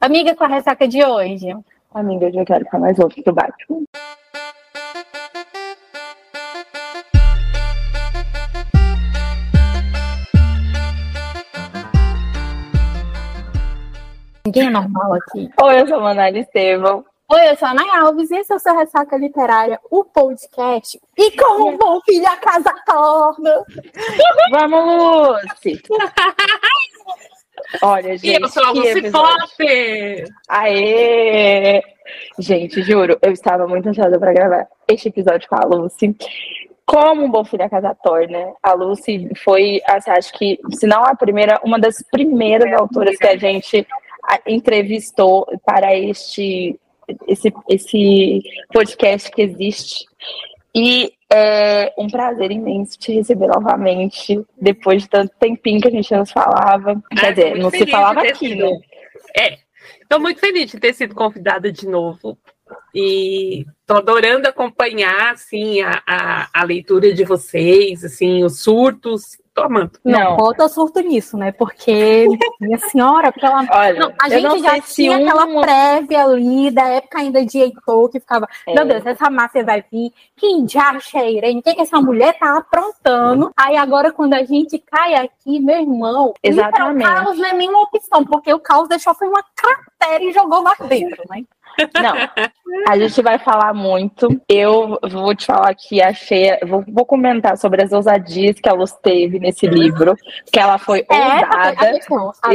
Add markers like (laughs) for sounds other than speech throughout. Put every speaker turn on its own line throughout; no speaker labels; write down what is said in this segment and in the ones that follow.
Amiga, com a ressaca de hoje?
Amiga, eu já quero ficar mais outro do Batman.
Ninguém é normal aqui.
Oi, eu sou a Manali Estevam.
Oi, eu sou a Ana Alves e esse é o seu Ressaca Literária, o podcast. E como um bom filho a casa torna.
Vamos, Lucy! (laughs) Olha, gente.
E eu sou a Lucy. Potter.
Aê! Gente, juro, eu estava muito ansiosa para gravar este episódio com a Lucy. Como um bom filho a casa torna, a Lucy foi, assim, acho que, se não a primeira, uma das primeiras autoras que a gente entrevistou para este esse, esse podcast que existe. E é um prazer imenso te receber novamente, depois de tanto tempinho que a gente não se falava. Quer
Ah, tô
dizer, não se falava aqui,
sido.
né?
É, estou muito feliz de ter sido convidada de novo. E tô adorando acompanhar, assim, a, a, a leitura de vocês, assim, os surtos. Tô amando.
Não,
Não.
bota surto nisso, né? Porque, (laughs) minha senhora, pela...
Olha,
Não, a gente já tinha
um-
aquela prévia ali da época ainda de Heitor, que ficava,
É.
meu Deus, essa massa vai vir, que é Irene? O que, que essa mulher tá aprontando? Aí agora, quando a gente cai aqui, meu irmão,
Exatamente.
o caos não é nenhuma opção, porque o caos deixou foi uma cratera e jogou lá dentro, né?
Não, a gente vai falar muito. Eu vou te falar que achei. Vou, vou comentar sobre as ousadias que a Luz teve nesse livro, que ela foi ousada.
atenção, as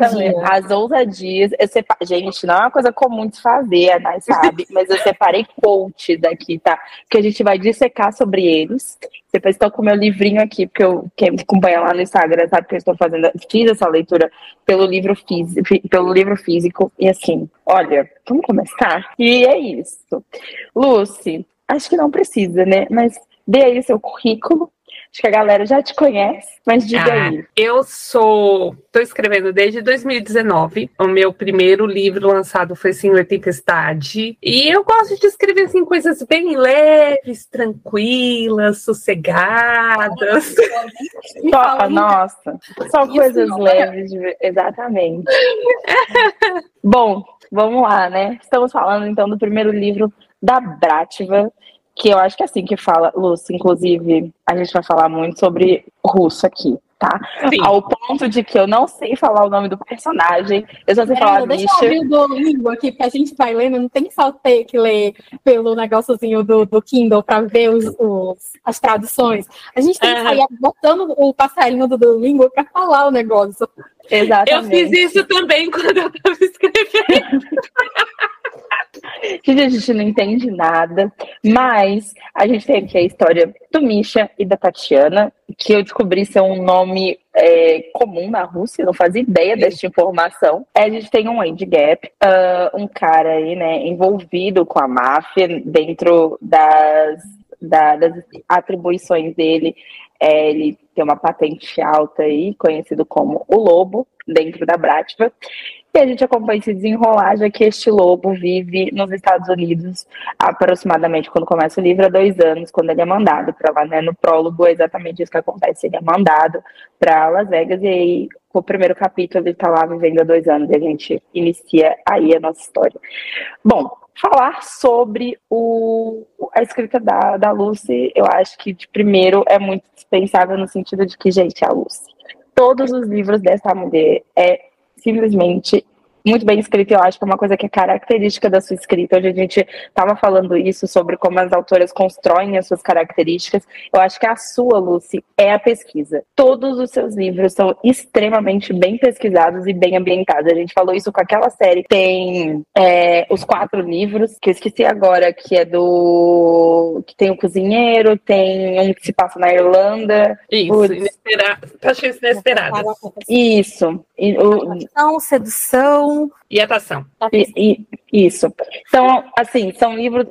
ousadias.
As ousadias. Sepa- Gente, não é uma coisa comum de fazer, a Nai sabe, mas eu separei quotes daqui, tá? Que a gente vai dissecar sobre eles. Depois estou com o meu livrinho aqui, porque eu, quem me acompanha lá no Instagram sabe que eu estou fazendo, fiz essa leitura pelo livro, físico, pelo livro físico. E assim, olha, vamos começar? E é isso. Lucy, acho que não precisa, né? Mas dê aí seu currículo. Acho que a galera já te conhece, mas diga
Ah,
aí.
Eu sou. Estou escrevendo desde 2019. O meu primeiro livro lançado foi Senhor Tempestade. E eu gosto de escrever assim, coisas bem leves, tranquilas, sossegadas. (laughs)
Só, nossa, só
Isso
coisas
é.
leves, de- exatamente. (laughs) Bom, vamos lá, né? Estamos falando então do primeiro livro da Brativa, que eu acho que é assim que fala, Lúcia. Inclusive, a gente vai falar muito sobre russo aqui, tá?
Sim.
Ao ponto de que eu não sei falar o nome do personagem, eu só sei falar
deixa eu
bicha.
abrir o Duolingo aqui, porque a gente vai lendo, não tem que só ter que ler pelo negóciozinho do, do Kindle para ver os, os- as traduções. A gente tem que sair botando o passarinho do Duolingo para falar o negócio.
Eu
Exatamente.
fiz isso também quando eu estava escrevendo. (laughs)
Gente, a gente não entende nada, mas a gente tem aqui a história do Misha e da Tatiana, que eu descobri ser um nome é, comum na Rússia, não fazia ideia desta informação. A gente tem um age gap, ah, um cara aí, né, envolvido com a máfia dentro das, da- das atribuições dele. É, ele tem uma patente alta aí, conhecido como o Lobo, dentro da Brativa. E a gente acompanha esse desenrolar, já que este lobo vive nos Estados Unidos aproximadamente quando começa o livro, há dois anos, quando ele é mandado para lá, né? No prólogo é exatamente isso que acontece. Ele é mandado para Las Vegas e aí, o primeiro capítulo, ele está lá vivendo há dois anos e a gente inicia aí a nossa história. Bom, falar sobre o, a escrita da, da Lucy, eu acho que de primeiro é muito dispensável no sentido de que, gente, a Lucy. Todos os livros dessa mulher é simplesmente muito bem escrito, eu acho que é uma coisa que é característica da sua escrita. Hoje a gente estava falando isso sobre como as autoras constroem as suas características. Eu acho que a sua, Lucy, é a pesquisa. Todos os seus livros são extremamente bem pesquisados e bem ambientados. A gente falou isso com aquela série. Tem é, os quatro livros, que eu esqueci agora, que é do. que tem o cozinheiro, tem um que se passa na Irlanda.
Isso,
Putz.
inesperado. Paixões inesperadas.
Isso. E, o,
sedução.
E atação.
E- e- isso. Então, assim, são livros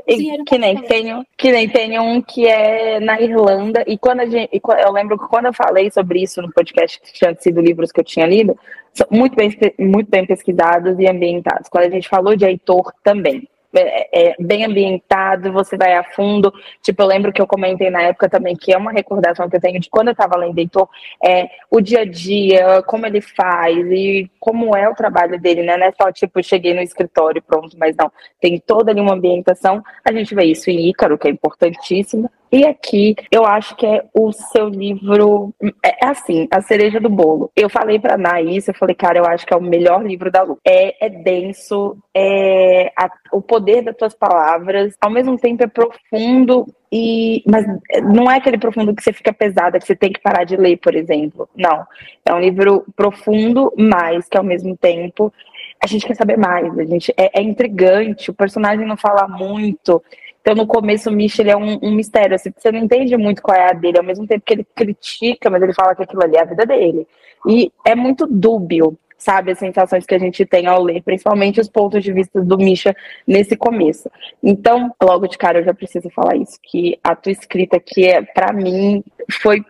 que nem tem, que nem tem um que é na Irlanda. E quando a gente, eu lembro que quando eu falei sobre isso no podcast que tinha sido livros que eu tinha lido, são muito bem, muito bem pesquisados e ambientados. Quando a gente falou de Heitor também. É, é, bem ambientado, você vai a fundo. Tipo, eu lembro que eu comentei na época também que é uma recordação que eu tenho de quando eu estava lendo Heitor, é o dia a dia, como ele faz e como é o trabalho dele, né? Não é só tipo, cheguei no escritório pronto, mas não. Tem toda ali uma ambientação. A gente vê isso em Ícaro, que é importantíssimo. E aqui, eu acho que é o seu livro. É, é assim, a cereja do bolo. Eu falei pra Naís, eu falei, cara, eu acho que é o melhor livro da Lu. É, é denso, é a, o poder das tuas palavras, ao mesmo tempo é profundo e mas não é aquele profundo que você fica pesada, que você tem que parar de ler, por exemplo. Não. É um livro profundo, mas que ao mesmo tempo a gente quer saber mais. A gente é, é intrigante, o personagem não fala muito. Então, no começo, o Misha ele é um, um, mistério. Assim, você não entende muito qual é a dele, ao mesmo tempo que ele critica, mas ele fala que aquilo ali é a vida dele. E é muito dúbio, sabe, as sensações que a gente tem ao ler, principalmente os pontos de vista do Misha nesse começo. Então, logo de cara, eu já preciso falar isso, que a tua escrita aqui, é, para mim, foi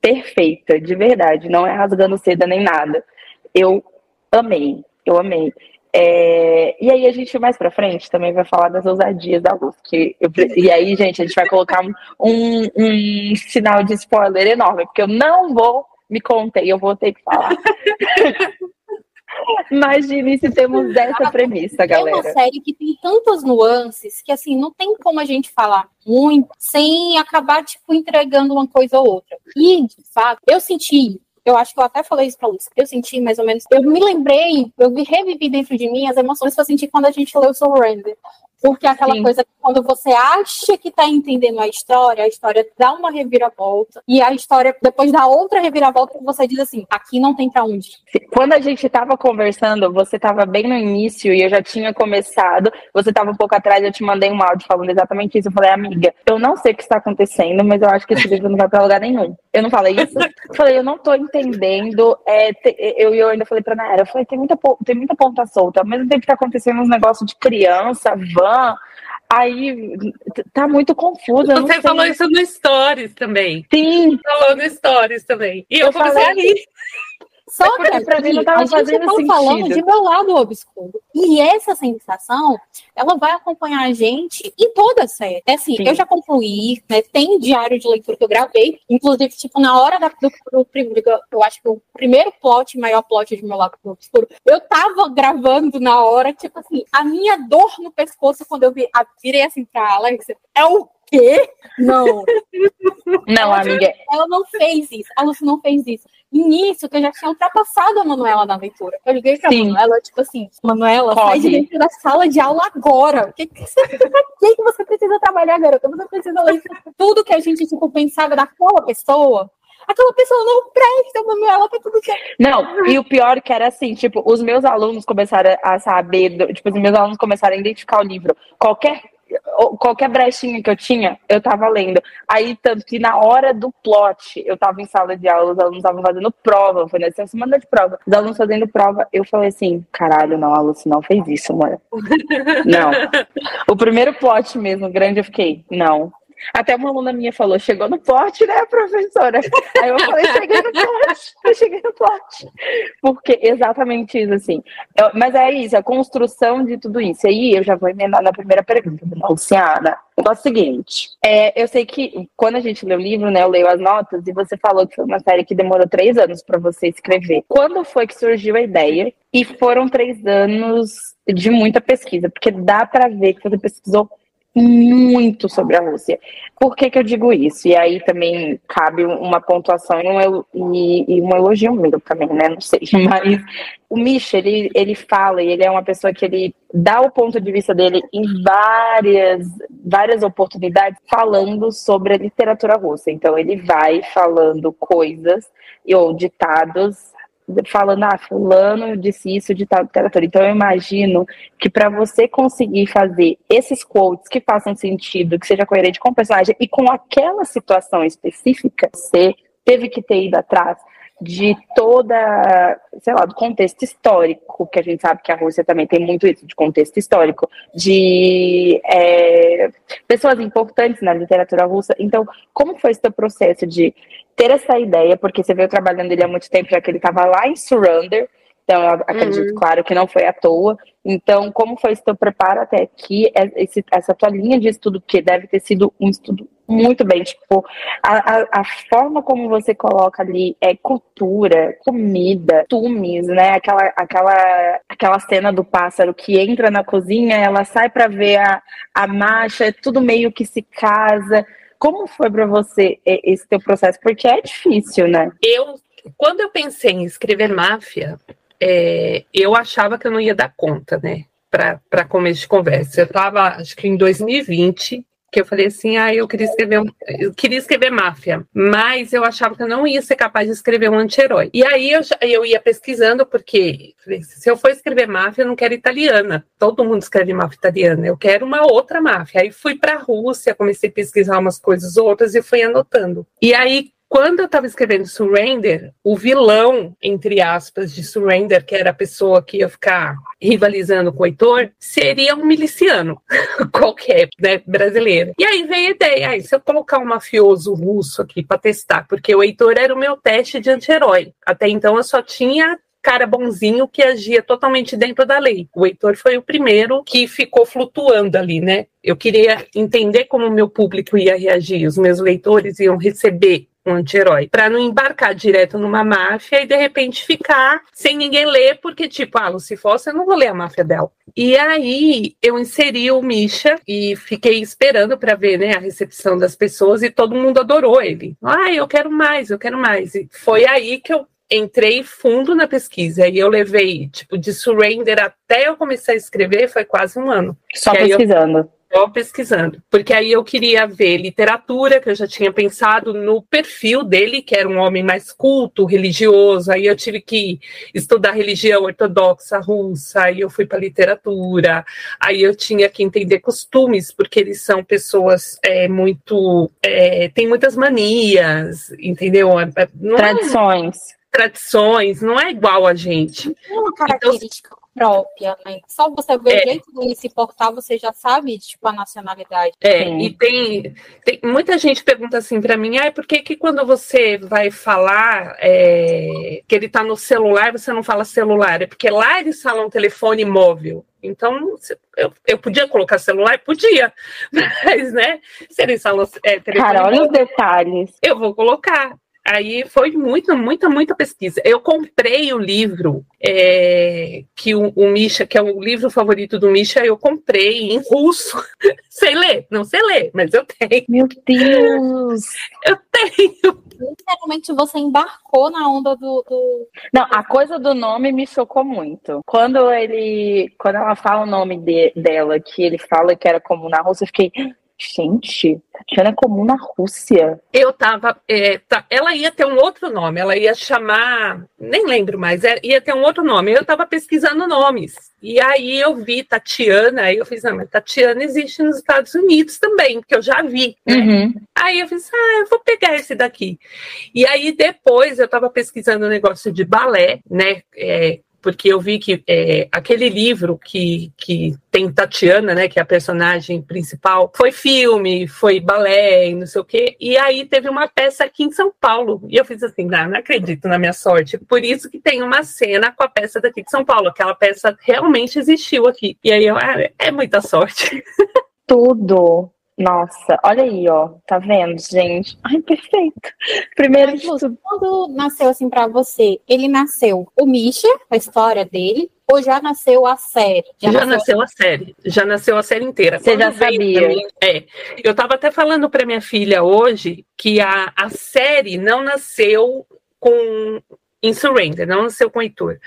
perfeita, de verdade. Não é rasgando seda nem nada. Eu amei, eu amei. É, e aí a gente mais para frente também vai falar das ousadias da luz. Que eu, e aí, gente, a gente vai colocar um, um sinal de spoiler enorme, porque eu não vou me contei, eu vou ter que falar. (laughs) Imagine se temos essa premissa, galera.
É uma série que tem tantas nuances que, assim, não tem como a gente falar muito sem acabar, tipo, entregando uma coisa ou outra. E, de fato, eu senti eu acho que eu até falei isso pra Lúcia. Eu senti mais ou menos. Eu me lembrei, eu revivi dentro de mim as emoções que eu senti quando a gente leu Surrender. Porque é aquela Sim. coisa que quando você acha que está entendendo a história, a história dá uma reviravolta. E a história, depois da outra reviravolta, você diz assim: aqui não tem pra onde.
Quando a gente estava conversando, você estava bem no início e eu já tinha começado. Você estava um pouco atrás, eu te mandei um áudio falando exatamente isso. Eu falei, amiga, eu não sei o que está acontecendo, mas eu acho que esse livro não vai pra lugar nenhum. Eu não falei isso. Eu falei, eu não tô entendendo. É, te, eu, eu ainda falei pra Naira, eu falei, tem muita, tem muita ponta solta. Ao mesmo tempo que tá acontecendo uns negócios de criança, van, aí tá muito confuso.
Você falou isso no Stories também.
Sim.
Falou no Stories também. E eu, eu comecei falei... a rir.
Só é que pra mim a gente tá falando de meu lado obscuro. E essa sensação, ela vai acompanhar a gente em toda a série. É assim, Sim. eu já concluí, né? Tem diário de leitura que eu gravei. Inclusive, tipo, na hora da, do, do, do, eu acho que o primeiro plot, maior plot de meu lado obscuro, eu tava gravando na hora, tipo assim, a minha dor no pescoço quando eu vi, a, virei assim pra Alex, é o quê? Não. (laughs)
Não, ela, amiga.
Ela não fez isso. A Lucy não fez isso. E nisso, que eu já tinha ultrapassado a Manuela na aventura. Eu liguei pra Sim. Manuela, tipo assim, Manuela, Corre. sai de dentro da sala de aula agora. O que, que, você, (laughs) que, que você precisa trabalhar, garota? Você precisa ler tudo que a gente, tipo, pensava daquela pessoa aquela pessoa não presta, Manuela, pra tudo que é.
Não, e o pior que era assim, tipo, os meus alunos começaram a saber, tipo, os meus alunos começaram a identificar o livro. Qualquer qualquer brechinha que eu tinha, eu tava lendo. Aí, tanto que na hora do plot, eu tava em sala de aula, os alunos estavam fazendo prova, foi nessa semana de prova. Os alunos fazendo prova, eu falei assim, caralho, não, a Lucy não fez isso, mano. (laughs) não. O primeiro plot mesmo, grande, eu fiquei, não, até uma aluna minha falou, chegou no pote, né, professora? Aí eu falei, cheguei no pote, eu (laughs) cheguei no pote. Porque exatamente isso, assim. Eu, mas é isso, a construção de tudo isso. E aí eu já vou emendar na primeira pergunta, Luciana. É o seguinte, é, eu sei que quando a gente lê o livro, né, eu leio as notas, e você falou que foi uma série que demorou três anos para você escrever. Quando foi que surgiu a ideia? E foram três anos de muita pesquisa, porque dá para ver que você pesquisou muito sobre a Rússia. Por que, que eu digo isso? E aí também cabe uma pontuação e um, e, e um elogio meu também, né? Não sei. (laughs) Mas o Misha, ele, ele fala, e ele é uma pessoa que ele dá o ponto de vista dele em várias, várias oportunidades falando sobre a literatura russa. Então ele vai falando coisas ou ditados falando, ah, fulano disse isso de tal literatura. Então eu imagino que para você conseguir fazer esses quotes que façam sentido, que seja coerente com o personagem e com aquela situação específica, você teve que ter ido atrás de toda, sei lá, do contexto histórico, que a gente sabe que a Rússia também tem muito isso, de contexto histórico, de é, pessoas importantes na literatura russa. Então, como foi esse processo de ter essa ideia, porque você veio trabalhando ele há muito tempo, já que ele estava lá em Surrender, Então, eu acredito, uhum. claro, que não foi à toa. Então, como foi esse teu preparo até aqui, é, esse, essa tua linha de estudo, que deve ter sido um estudo muito bem, tipo, a, a, a, forma como você coloca ali é cultura, comida, tumes, né? Aquela, aquela, aquela cena do pássaro que entra na cozinha, ela sai para ver a, a marcha, é tudo meio que se casa. Como foi para você esse teu processo? Porque é difícil, né?
Eu, quando eu pensei em escrever máfia, é, eu achava que eu não ia dar conta, né? Para começo de conversa. Eu estava, acho que em 2020, que eu falei assim, ah, eu queria escrever um, eu queria escrever máfia, mas eu achava que eu não ia ser capaz de escrever um anti-herói. E aí eu, eu ia pesquisando, porque falei, se eu for escrever máfia, eu não quero italiana. Todo mundo escreve máfia italiana, eu quero uma outra máfia. Aí fui para a Rússia, comecei a pesquisar umas coisas outras e fui anotando. E aí quando eu estava escrevendo Surrender, o vilão, entre aspas, de Surrender, que era a pessoa que ia ficar rivalizando com o Heitor, seria um miliciano (laughs) qualquer, né, brasileiro. E aí veio a ideia, aí, se eu colocar um mafioso russo aqui para testar, porque o Heitor era o meu teste de anti-herói. Até então eu só tinha cara bonzinho que agia totalmente dentro da lei. O Heitor foi o primeiro que ficou flutuando ali, né? Eu queria entender como o meu público ia reagir, os meus leitores iam receber um anti-herói, para não embarcar direto numa máfia e de repente ficar sem ninguém ler, porque tipo, ah, Lucy Foster, eu não vou ler a máfia dela. E aí eu inseri o Misha e fiquei esperando para ver, né, a recepção das pessoas e todo mundo adorou ele. Ah, eu quero mais, eu quero mais. E foi aí que eu entrei fundo na pesquisa e eu levei, tipo, de surrender até eu começar a escrever, foi quase um ano.
Só pesquisando. Eu
só pesquisando, porque aí eu queria ver literatura, que eu já tinha pensado no perfil dele, que era um homem mais culto, religioso, aí eu tive que estudar religião ortodoxa russa, aí eu fui para literatura, aí eu tinha que entender costumes, porque eles são pessoas é, muito. É, tem muitas manias, entendeu? É,
é, não tradições.
É, tradições, não é igual a gente.
É uma característica. Então, própria, né? Só você ver é. o jeito dele se portar, você já sabe, tipo, a nacionalidade.
É, Sim. e tem, tem, muita gente pergunta assim para mim, ah, por que que quando você vai falar é, que ele tá no celular, você não fala celular? É porque lá eles falam telefone móvel. Então, eu, eu podia colocar celular? Podia. (laughs) Mas, né? Se eles falam é,
telefone Cara, olha móvel, os detalhes.
Eu vou colocar. Aí foi muita, muita, muita pesquisa. Eu comprei o livro é, que o, o, Misha, que é o livro favorito do Misha, eu comprei em russo. (laughs) sei ler, não sei ler, mas eu tenho.
Meu Deus!
eu tenho.
Literalmente você embarcou na onda do, do,
Não, a coisa do nome me chocou muito. Quando ele. Quando ela fala o nome de, dela, que ele fala que era como na Rússia, eu fiquei. Gente, Tatiana é comum na Rússia.
Eu tava. É, tá, ela ia ter um outro nome, ela ia chamar. Nem lembro mais, é, ia ter um outro nome. Eu tava pesquisando nomes. E aí eu vi Tatiana, aí eu fiz, não, mas Tatiana existe nos Estados Unidos também, que eu já vi. Né? Uhum. Aí eu fiz, ah, eu vou pegar esse daqui. E aí depois eu tava pesquisando o um negócio de balé, né? É, porque eu vi que é, aquele livro que, que tem Tatiana, né, que é a personagem principal, foi filme, foi balé e não sei o quê, e aí teve uma peça aqui em São Paulo, e eu fiz assim, não, não acredito na minha sorte, por isso que tem uma cena com a peça daqui de São Paulo, aquela peça realmente existiu aqui, e aí eu, ah, é muita sorte. (laughs)
Tudo, nossa, olha aí, ó. Tá vendo, gente? Ai, perfeito. Primeiro
Mas, Quando nasceu assim para você, ele nasceu o Misha, a história dele, ou já nasceu a série?
Já, já nasceu, a... a série. Já nasceu a série inteira.
Você Quando já sabia? Mim,
é. Eu tava até falando para minha filha hoje que a, a série não nasceu com em Surrender, não nasceu com Heitor.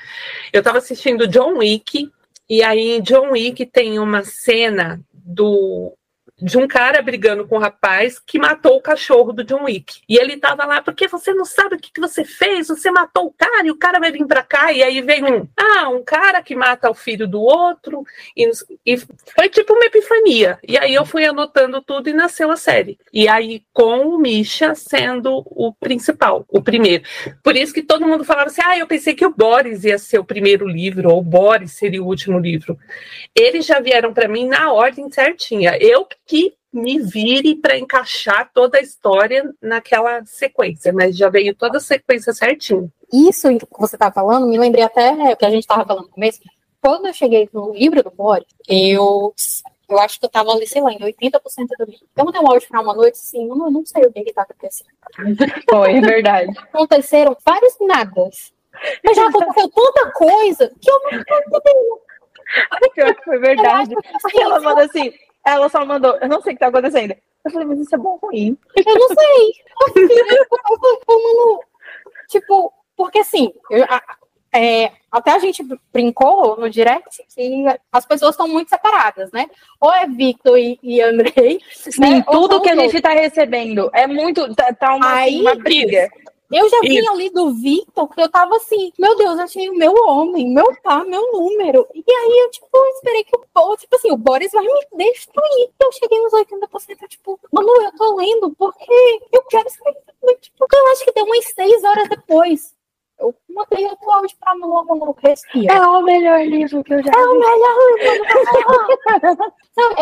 Eu tava assistindo John Wick, e aí em John Wick tem uma cena do de um cara brigando com um rapaz que matou o cachorro do John Wick. E ele tava lá, porque você não sabe o que, que você fez, você matou o cara e o cara vai vir pra cá. E aí vem um, ah, um cara que mata o filho do outro. E, e foi tipo uma epifania. E aí eu fui anotando tudo e nasceu a série. E aí com o Misha sendo o principal, o primeiro. Por isso que todo mundo falava assim, ah, eu pensei que o Boris ia ser o primeiro livro, ou o Boris seria o último livro. Eles já vieram para mim na ordem certinha. Eu que me vire para encaixar toda a história naquela sequência, mas já veio toda a sequência certinho.
Isso que você tá falando, me lembrei até que a gente estava falando no começo. Quando eu cheguei no livro do Boris, eu eu acho que eu tava ali, sei lá, em 80% do livro. Eu mandei um áudio pra uma noite, assim, eu não, não sei o que que tá acontecendo. (laughs)
Foi, é verdade.
Aconteceram vários nadas. Mas já aconteceu tanta coisa que eu não entendendo. (laughs)
Pior que foi verdade. Ela manda assim, ela só mandou, eu não sei o que tá acontecendo. Eu falei, mas isso é bom ou ruim?
Eu não sei. Eu, tipo, porque assim, eu, a, é, até a gente brincou no direct que as pessoas estão muito separadas, né? Ou é Victor e, e Andrei.
Sim, né? tudo que a gente está recebendo é muito. Tá, tá uma, Aí, uma briga.
Eu já vinha ali do Victor, que eu tava assim, meu Deus, achei o meu homem, meu pá, meu número. E aí eu, tipo, esperei que o Boris, tipo assim, o Boris vai me destruir. Eu cheguei nos 80%, tipo, mano, eu tô lendo porque eu quero escrever. Tipo, eu acho que deu umas seis horas depois. Eu mandei outro áudio pra Manu, Manu, respira.
É o melhor livro que eu já
vi. É o melhor livro. Não, é,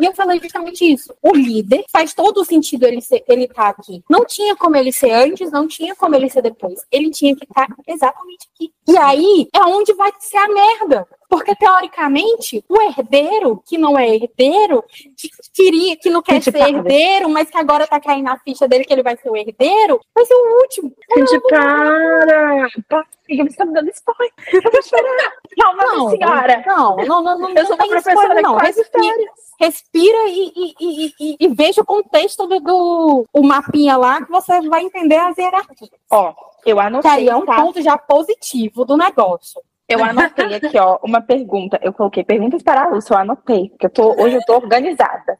e eu falei justamente isso. O líder faz todo o sentido ele ser, ele tá aqui. Não tinha como ele ser antes, não tinha como ele ser depois. Ele tinha que estar tá exatamente aqui. E aí é onde vai ser a merda. Porque, teoricamente, o herdeiro, que não é herdeiro, que queria, que não quer ser herdeiro, mas que agora tá caindo na ficha dele que ele vai ser o herdeiro, vai ser o último.
Gente, para! Você está me dando spoiler. Eu vou chorar. (laughs) Calma, não, senhora.
Não, não, não, não. Eu sou uma professora spoiler, não. Respira, respira e, e, e, e, veja o contexto do, do o mapinha lá que você vai entender as hierarquias.
Ó, eu anotei.
Que aí é um tá? ponto já positivo do negócio.
Eu anotei aqui, ó, uma pergunta. Eu coloquei perguntas para a Lúcia, eu anotei, porque eu tô, hoje eu tô organizada.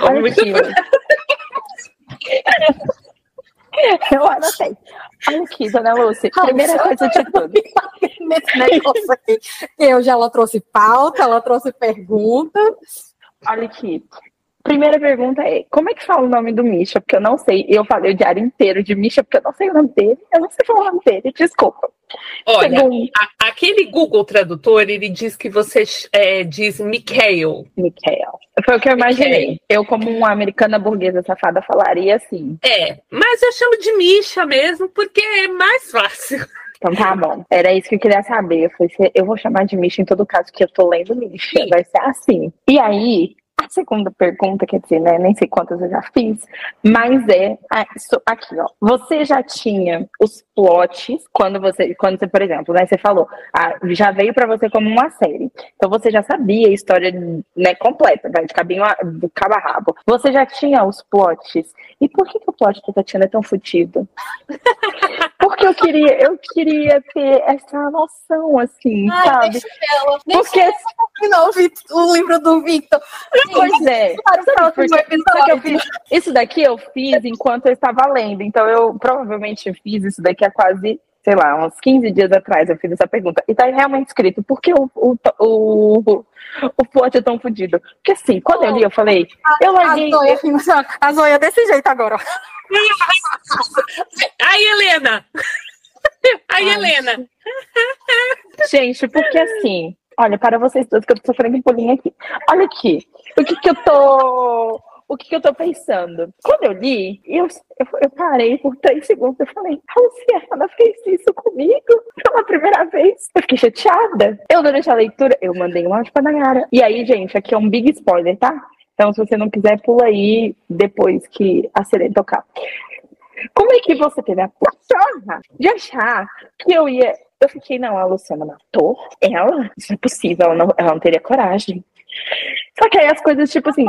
Olha Muito aqui. (laughs) Eu anotei. Olha aqui, dona Lúcia. Primeira coisa de tudo.
Nesse negócio aqui. Eu já ela trouxe pauta, ela trouxe pergunta.
Olha aqui. Primeira pergunta é: como é que fala o nome do Misha? Porque eu não sei. Eu falei o diário inteiro de Misha, porque eu não sei o nome dele. Eu não sei falar o nome dele, desculpa.
Olha, a, aquele Google Tradutor, ele diz que você é, diz Mikhail.
Mikhail. Foi o que eu imaginei. Mikhail. Eu, como uma americana burguesa safada, falaria assim.
É, mas eu chamo de Misha mesmo, porque é mais fácil.
Então tá bom. Era isso que eu queria saber. Eu falei, eu vou chamar de Misha em todo caso, que eu tô lendo Misha. Vai ser assim. E aí, a segunda pergunta, quer dizer, né, nem sei quantas eu já fiz, mas é aqui, ó. Você já tinha os plots quando você, quando você, por exemplo, né, você falou, ah, já veio para você como uma série. Então você já sabia a história, né, completa, vai de cabinho a, do cabo a rabo. Você já tinha os plots. E por que, que o plot da Tatiana é tão fodido? (laughs) Porque eu queria, eu queria ter essa noção, assim, Ai, sabe? Deixa ela, deixa
Porque ela o livro do Victor.
Pois é. Isso daqui eu fiz enquanto eu estava lendo. Então eu provavelmente fiz isso daqui há quase sei lá, uns 15 dias atrás eu fiz essa pergunta. E tá realmente escrito, por que o, o, o, o plot é tão fodido? Porque assim, quando eu li, eu falei, eu larguei... (laughs)
A Zoia, Zoia desse jeito agora. (laughs)
Aí, Helena! Aí, Helena!
Gente, porque assim, olha, para vocês todos que eu tô sofrendo pulinho aqui. Olha aqui, o que que eu tô o que, que, eu tô pensando? Quando eu li, eu, eu, parei por três segundos e falei, Luciana fez isso comigo pela primeira vez. Eu fiquei chateada. Eu, durante a leitura, eu mandei um áudio pra Nayara. E aí, gente, aqui é um big spoiler, tá? Então, se você não quiser, pula aí depois que a sirene tocar. Como é que você teve a porra de achar que eu ia. Eu fiquei, não, a Luciana matou ela? Isso é possível, ela não, ela não teria coragem. Só que aí as coisas, tipo assim.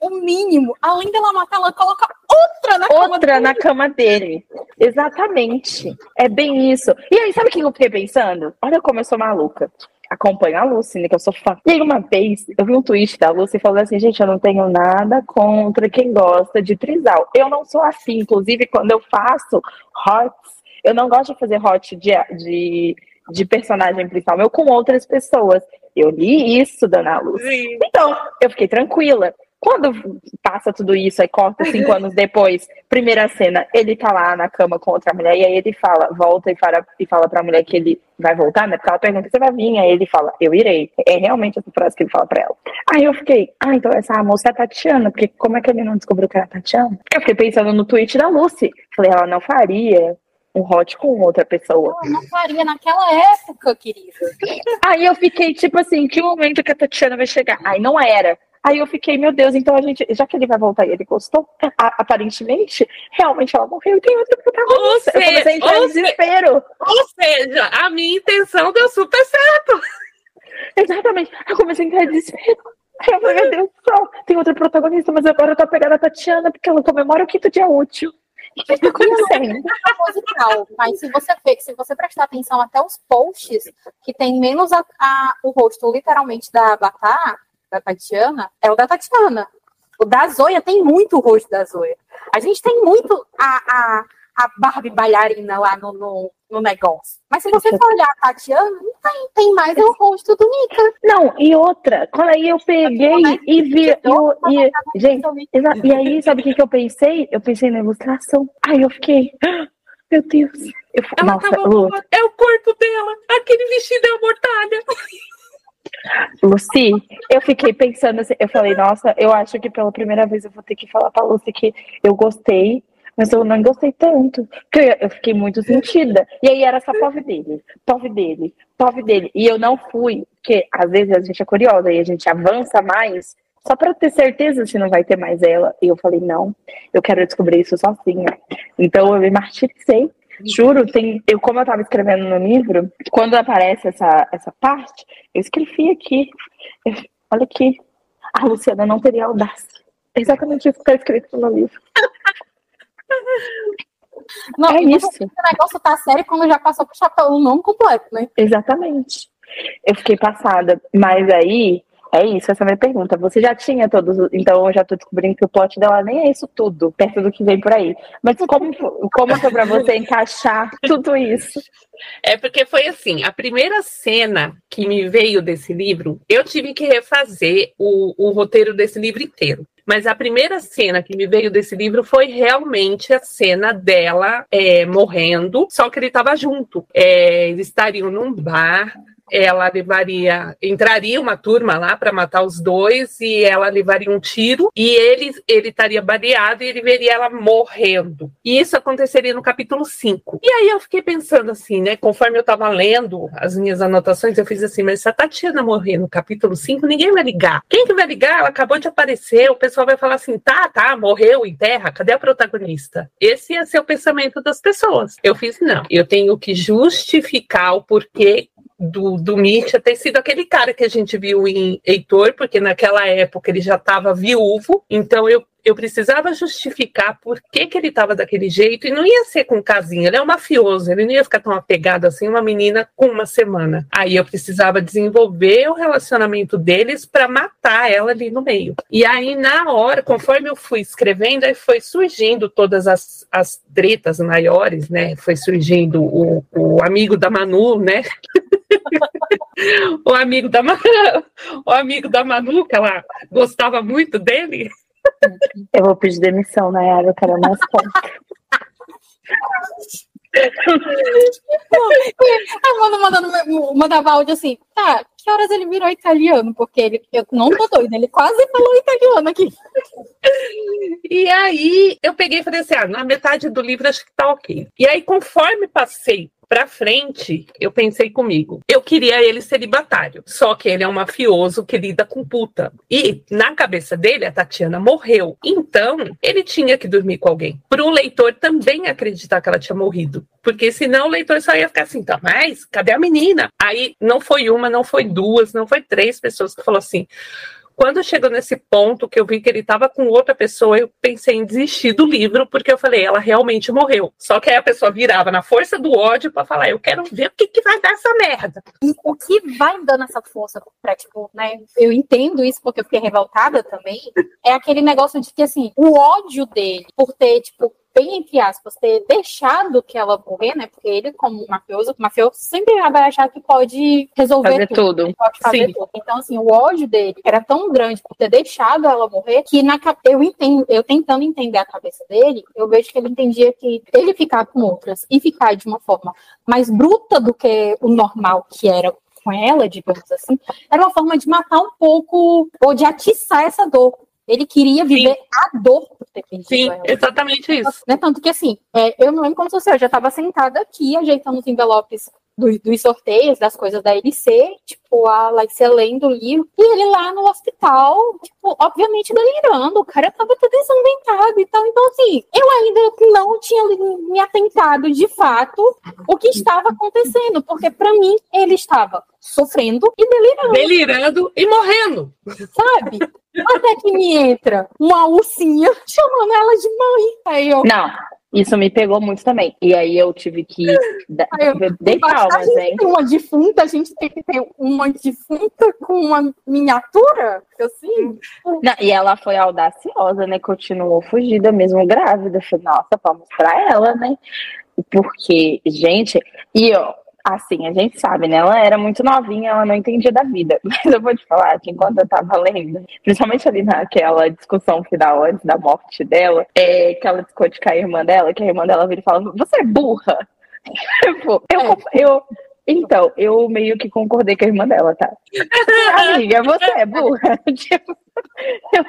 o mínimo. Além dela matar, ela coloca outra na
outra cama dele. na cama dele. Exatamente. É bem isso. E aí, sabe o que eu fiquei pensando? Olha como eu sou maluca. Acompanho a Lucy, né, que eu sou fã. E aí, uma vez, eu vi um tweet da Lucy falando assim: gente, eu não tenho nada contra quem gosta de trisal. Eu não sou assim. Inclusive, quando eu faço hots, eu não gosto de fazer hot de, de, de personagem principal meu com outras pessoas. Eu li isso, Dona Luz. Sim. Então, eu fiquei tranquila. Quando passa tudo isso, aí corta cinco (laughs) anos depois, primeira cena, ele tá lá na cama com outra mulher, e aí ele fala, volta e fala, e fala pra mulher que ele vai voltar, né? Porque ela pergunta, você vai vir? Aí ele fala, eu irei. É realmente essa frase que ele fala pra ela. Aí eu fiquei, ah, então essa moça é a Tatiana, porque como é que ele não descobriu que era a Tatiana? Eu fiquei pensando no tweet da Lucy. Falei, ela não faria um hot com outra pessoa.
Não, não faria naquela época, querida.
Aí eu fiquei, tipo assim, que momento que a Tatiana vai chegar? Aí não era. Aí eu fiquei, meu Deus, então a gente, já que ele vai voltar e ele gostou, a, aparentemente, realmente ela morreu e tem outro protagonista. eu comecei a entrar em desespero.
Ou seja, a minha intenção deu super certo.
Exatamente. Eu comecei a entrar em desespero. Aí eu falei, meu Deus do céu, tem outro protagonista, mas agora eu tô pegando a Tatiana porque ela comemora o quinto dia útil. Tá acontecendo?
Musical, mas se você se você prestar atenção até os posts que tem menos a, a, o rosto literalmente da Batá, da Tatiana é o da Tatiana. O da Zoya tem muito o rosto da Zoya. A gente tem muito a, a, a Barbie bailarina lá no, no, no negócio. Mas se você for olhar a Tatiana, não tem, tem mais o rosto do Mika.
Não, e outra, quando aí eu peguei né? e vi. Eu, e, gente, e aí, sabe o que, que eu pensei? Eu pensei na ilustração. Aí eu fiquei. (gasps) Meu Deus. Eu,
Ela nossa, tava, Lu, é o corpo dela. Aquele vestido é a mortalha. (laughs)
Lucy, eu fiquei pensando assim, eu falei, nossa, eu acho que pela primeira vez eu vou ter que falar pra Lucy que eu gostei, mas eu não gostei tanto, porque eu fiquei muito sentida. E aí era só pove dele, pove dele, pove dele. E eu não fui, porque às vezes a gente é curiosa e a gente avança mais só para ter certeza se não vai ter mais ela. E eu falei, não, eu quero descobrir isso sozinha. Então eu me martirizei Juro, tem, eu, como eu estava escrevendo no livro, quando aparece essa, essa parte, eu escrevi aqui. Eu, olha aqui. A Luciana não teria audácia. Exatamente isso que está escrito no livro. (laughs)
Não, é isso. O negócio tá sério quando já passou pro chapéu o nome completo, né?
Exatamente. Eu fiquei passada. Mas aí, é isso, essa é a minha pergunta. Você já tinha todos. Então eu já tô descobrindo que o plot dela nem é isso tudo, perto do que vem por aí. Mas como, como foi pra você encaixar tudo isso?
É porque foi assim: a primeira cena que me veio desse livro, eu tive que refazer o, o roteiro desse livro inteiro. Mas a primeira cena que me veio desse livro foi realmente a cena dela é, morrendo, só que ele estava junto. É, eles estariam num bar, ela levaria, entraria uma turma lá para matar os dois e ela levaria um tiro e ele ele estaria baleado e ele veria ela morrendo. E isso aconteceria no capítulo 5. E aí eu fiquei pensando assim, né, conforme eu estava lendo as minhas anotações, eu fiz assim, mas se a Tatiana morrer no capítulo 5, ninguém vai ligar. Quem que vai ligar? Ela acabou de aparecer, o pessoal vai falar assim, tá, tá, morreu em terra, cadê a protagonista? Esse ia ser o pensamento das pessoas. Eu fiz, não, eu tenho que justificar o porquê do, do Misha ter sido aquele cara que a gente viu em Heitor, porque naquela época ele já estava viúvo, então eu, eu precisava justificar por que, que ele estava daquele jeito, e não ia ser com casinha, ele é um mafioso, ele não ia ficar tão apegado assim, uma menina com uma semana. Aí eu precisava desenvolver o relacionamento deles para matar ela ali no meio. E aí, na hora, conforme eu fui escrevendo, aí foi surgindo todas as, as tretas maiores, né? Foi surgindo o, o amigo da Manu, né? (laughs) (laughs) o amigo da (laughs) o amigo da Manu, que ela gostava muito dele. (laughs)
Eu vou pedir demissão, na área, eu quero mais ponto.
a Manu mandando, mandava áudio assim, tá, que horas ele virou italiano? Porque ele, eu não tô doida, ele quase falou italiano aqui.
E aí eu peguei e falei assim, ah, na metade do livro acho que tá ok. E aí, conforme passei pra frente, eu pensei comigo, eu queria ele celibatário, só que ele é um mafioso que lida com puta. E na cabeça dele, a Tatiana morreu. Então, ele tinha que dormir com alguém. Para o leitor também acreditar que ela tinha morrido. Porque senão o leitor só ia ficar assim, tá, mas cadê a menina? Aí não foi uma, não foi duas, não foi três pessoas que falou assim quando chegou nesse ponto que eu vi que ele estava com outra pessoa, eu pensei em desistir do livro, porque eu falei, ela realmente morreu. Só que aí a pessoa virava na força do ódio para falar, eu quero ver o que, que vai dar essa merda.
E o que vai dando essa força pra, tipo, né? Eu entendo isso porque eu fiquei revoltada também. É aquele negócio de que, assim, o ódio dele por ter, tipo, bem entre aspas, ter deixado que ela morrer, né? Porque ele, como mafioso, mafioso sempre vai achar que pode resolver
fazer tudo.
tudo. Pode fazer
Sim.
tudo. Então, assim, o ódio dele era tão grande por ter deixado ela morrer que na, eu entendo, eu tentando entender a cabeça dele, eu vejo que ele entendia que ele ficar com outras e ficar de uma forma mais bruta do que o normal que era com ela, digamos assim, era uma forma de matar um pouco ou de atiçar essa dor. Ele queria viver a dor por ter perdido
Sim,
ela.
exatamente isso.
Né? Tanto que, assim, é, eu não lembro como se eu já estava sentada aqui, ajeitando os envelopes dos, dos sorteios, das coisas da LC, tipo, a Alexia lendo o livro, e ele lá no hospital, tipo, obviamente delirando, o cara tava todo desambientado e tal. Então, assim, eu ainda não tinha me atentado de fato o que estava acontecendo, porque para mim ele estava sofrendo e delirando,
Delirando e morrendo.
sabe? Até que me entra uma ursinha (laughs) chamando ela de mãe. Aí eu,
Não, isso me pegou muito também. E aí eu tive que
eu-
dei palmas,
gente
hein?
ter uma defunta, a gente tem que ter uma defunta com uma miniatura, assim.
Não, e ela foi audaciosa, né? Continuou fugida, mesmo grávida. Falei, nossa, vamos pra ela, né? Porque, gente, e ó, assim, a gente sabe, né? Ela era muito novinha, ela não entendia da vida. (laughs) Mas eu vou te falar que enquanto eu tava lendo, principalmente ali naquela discussão final antes da morte dela, é, que ela discute com a irmã dela, que a irmã dela vira e fala: Você é burra! (laughs) Tipo, eu, eu, então, eu meio que concordei com a irmã dela, tá? (laughs) Amiga, você é burra? Tipo, eu,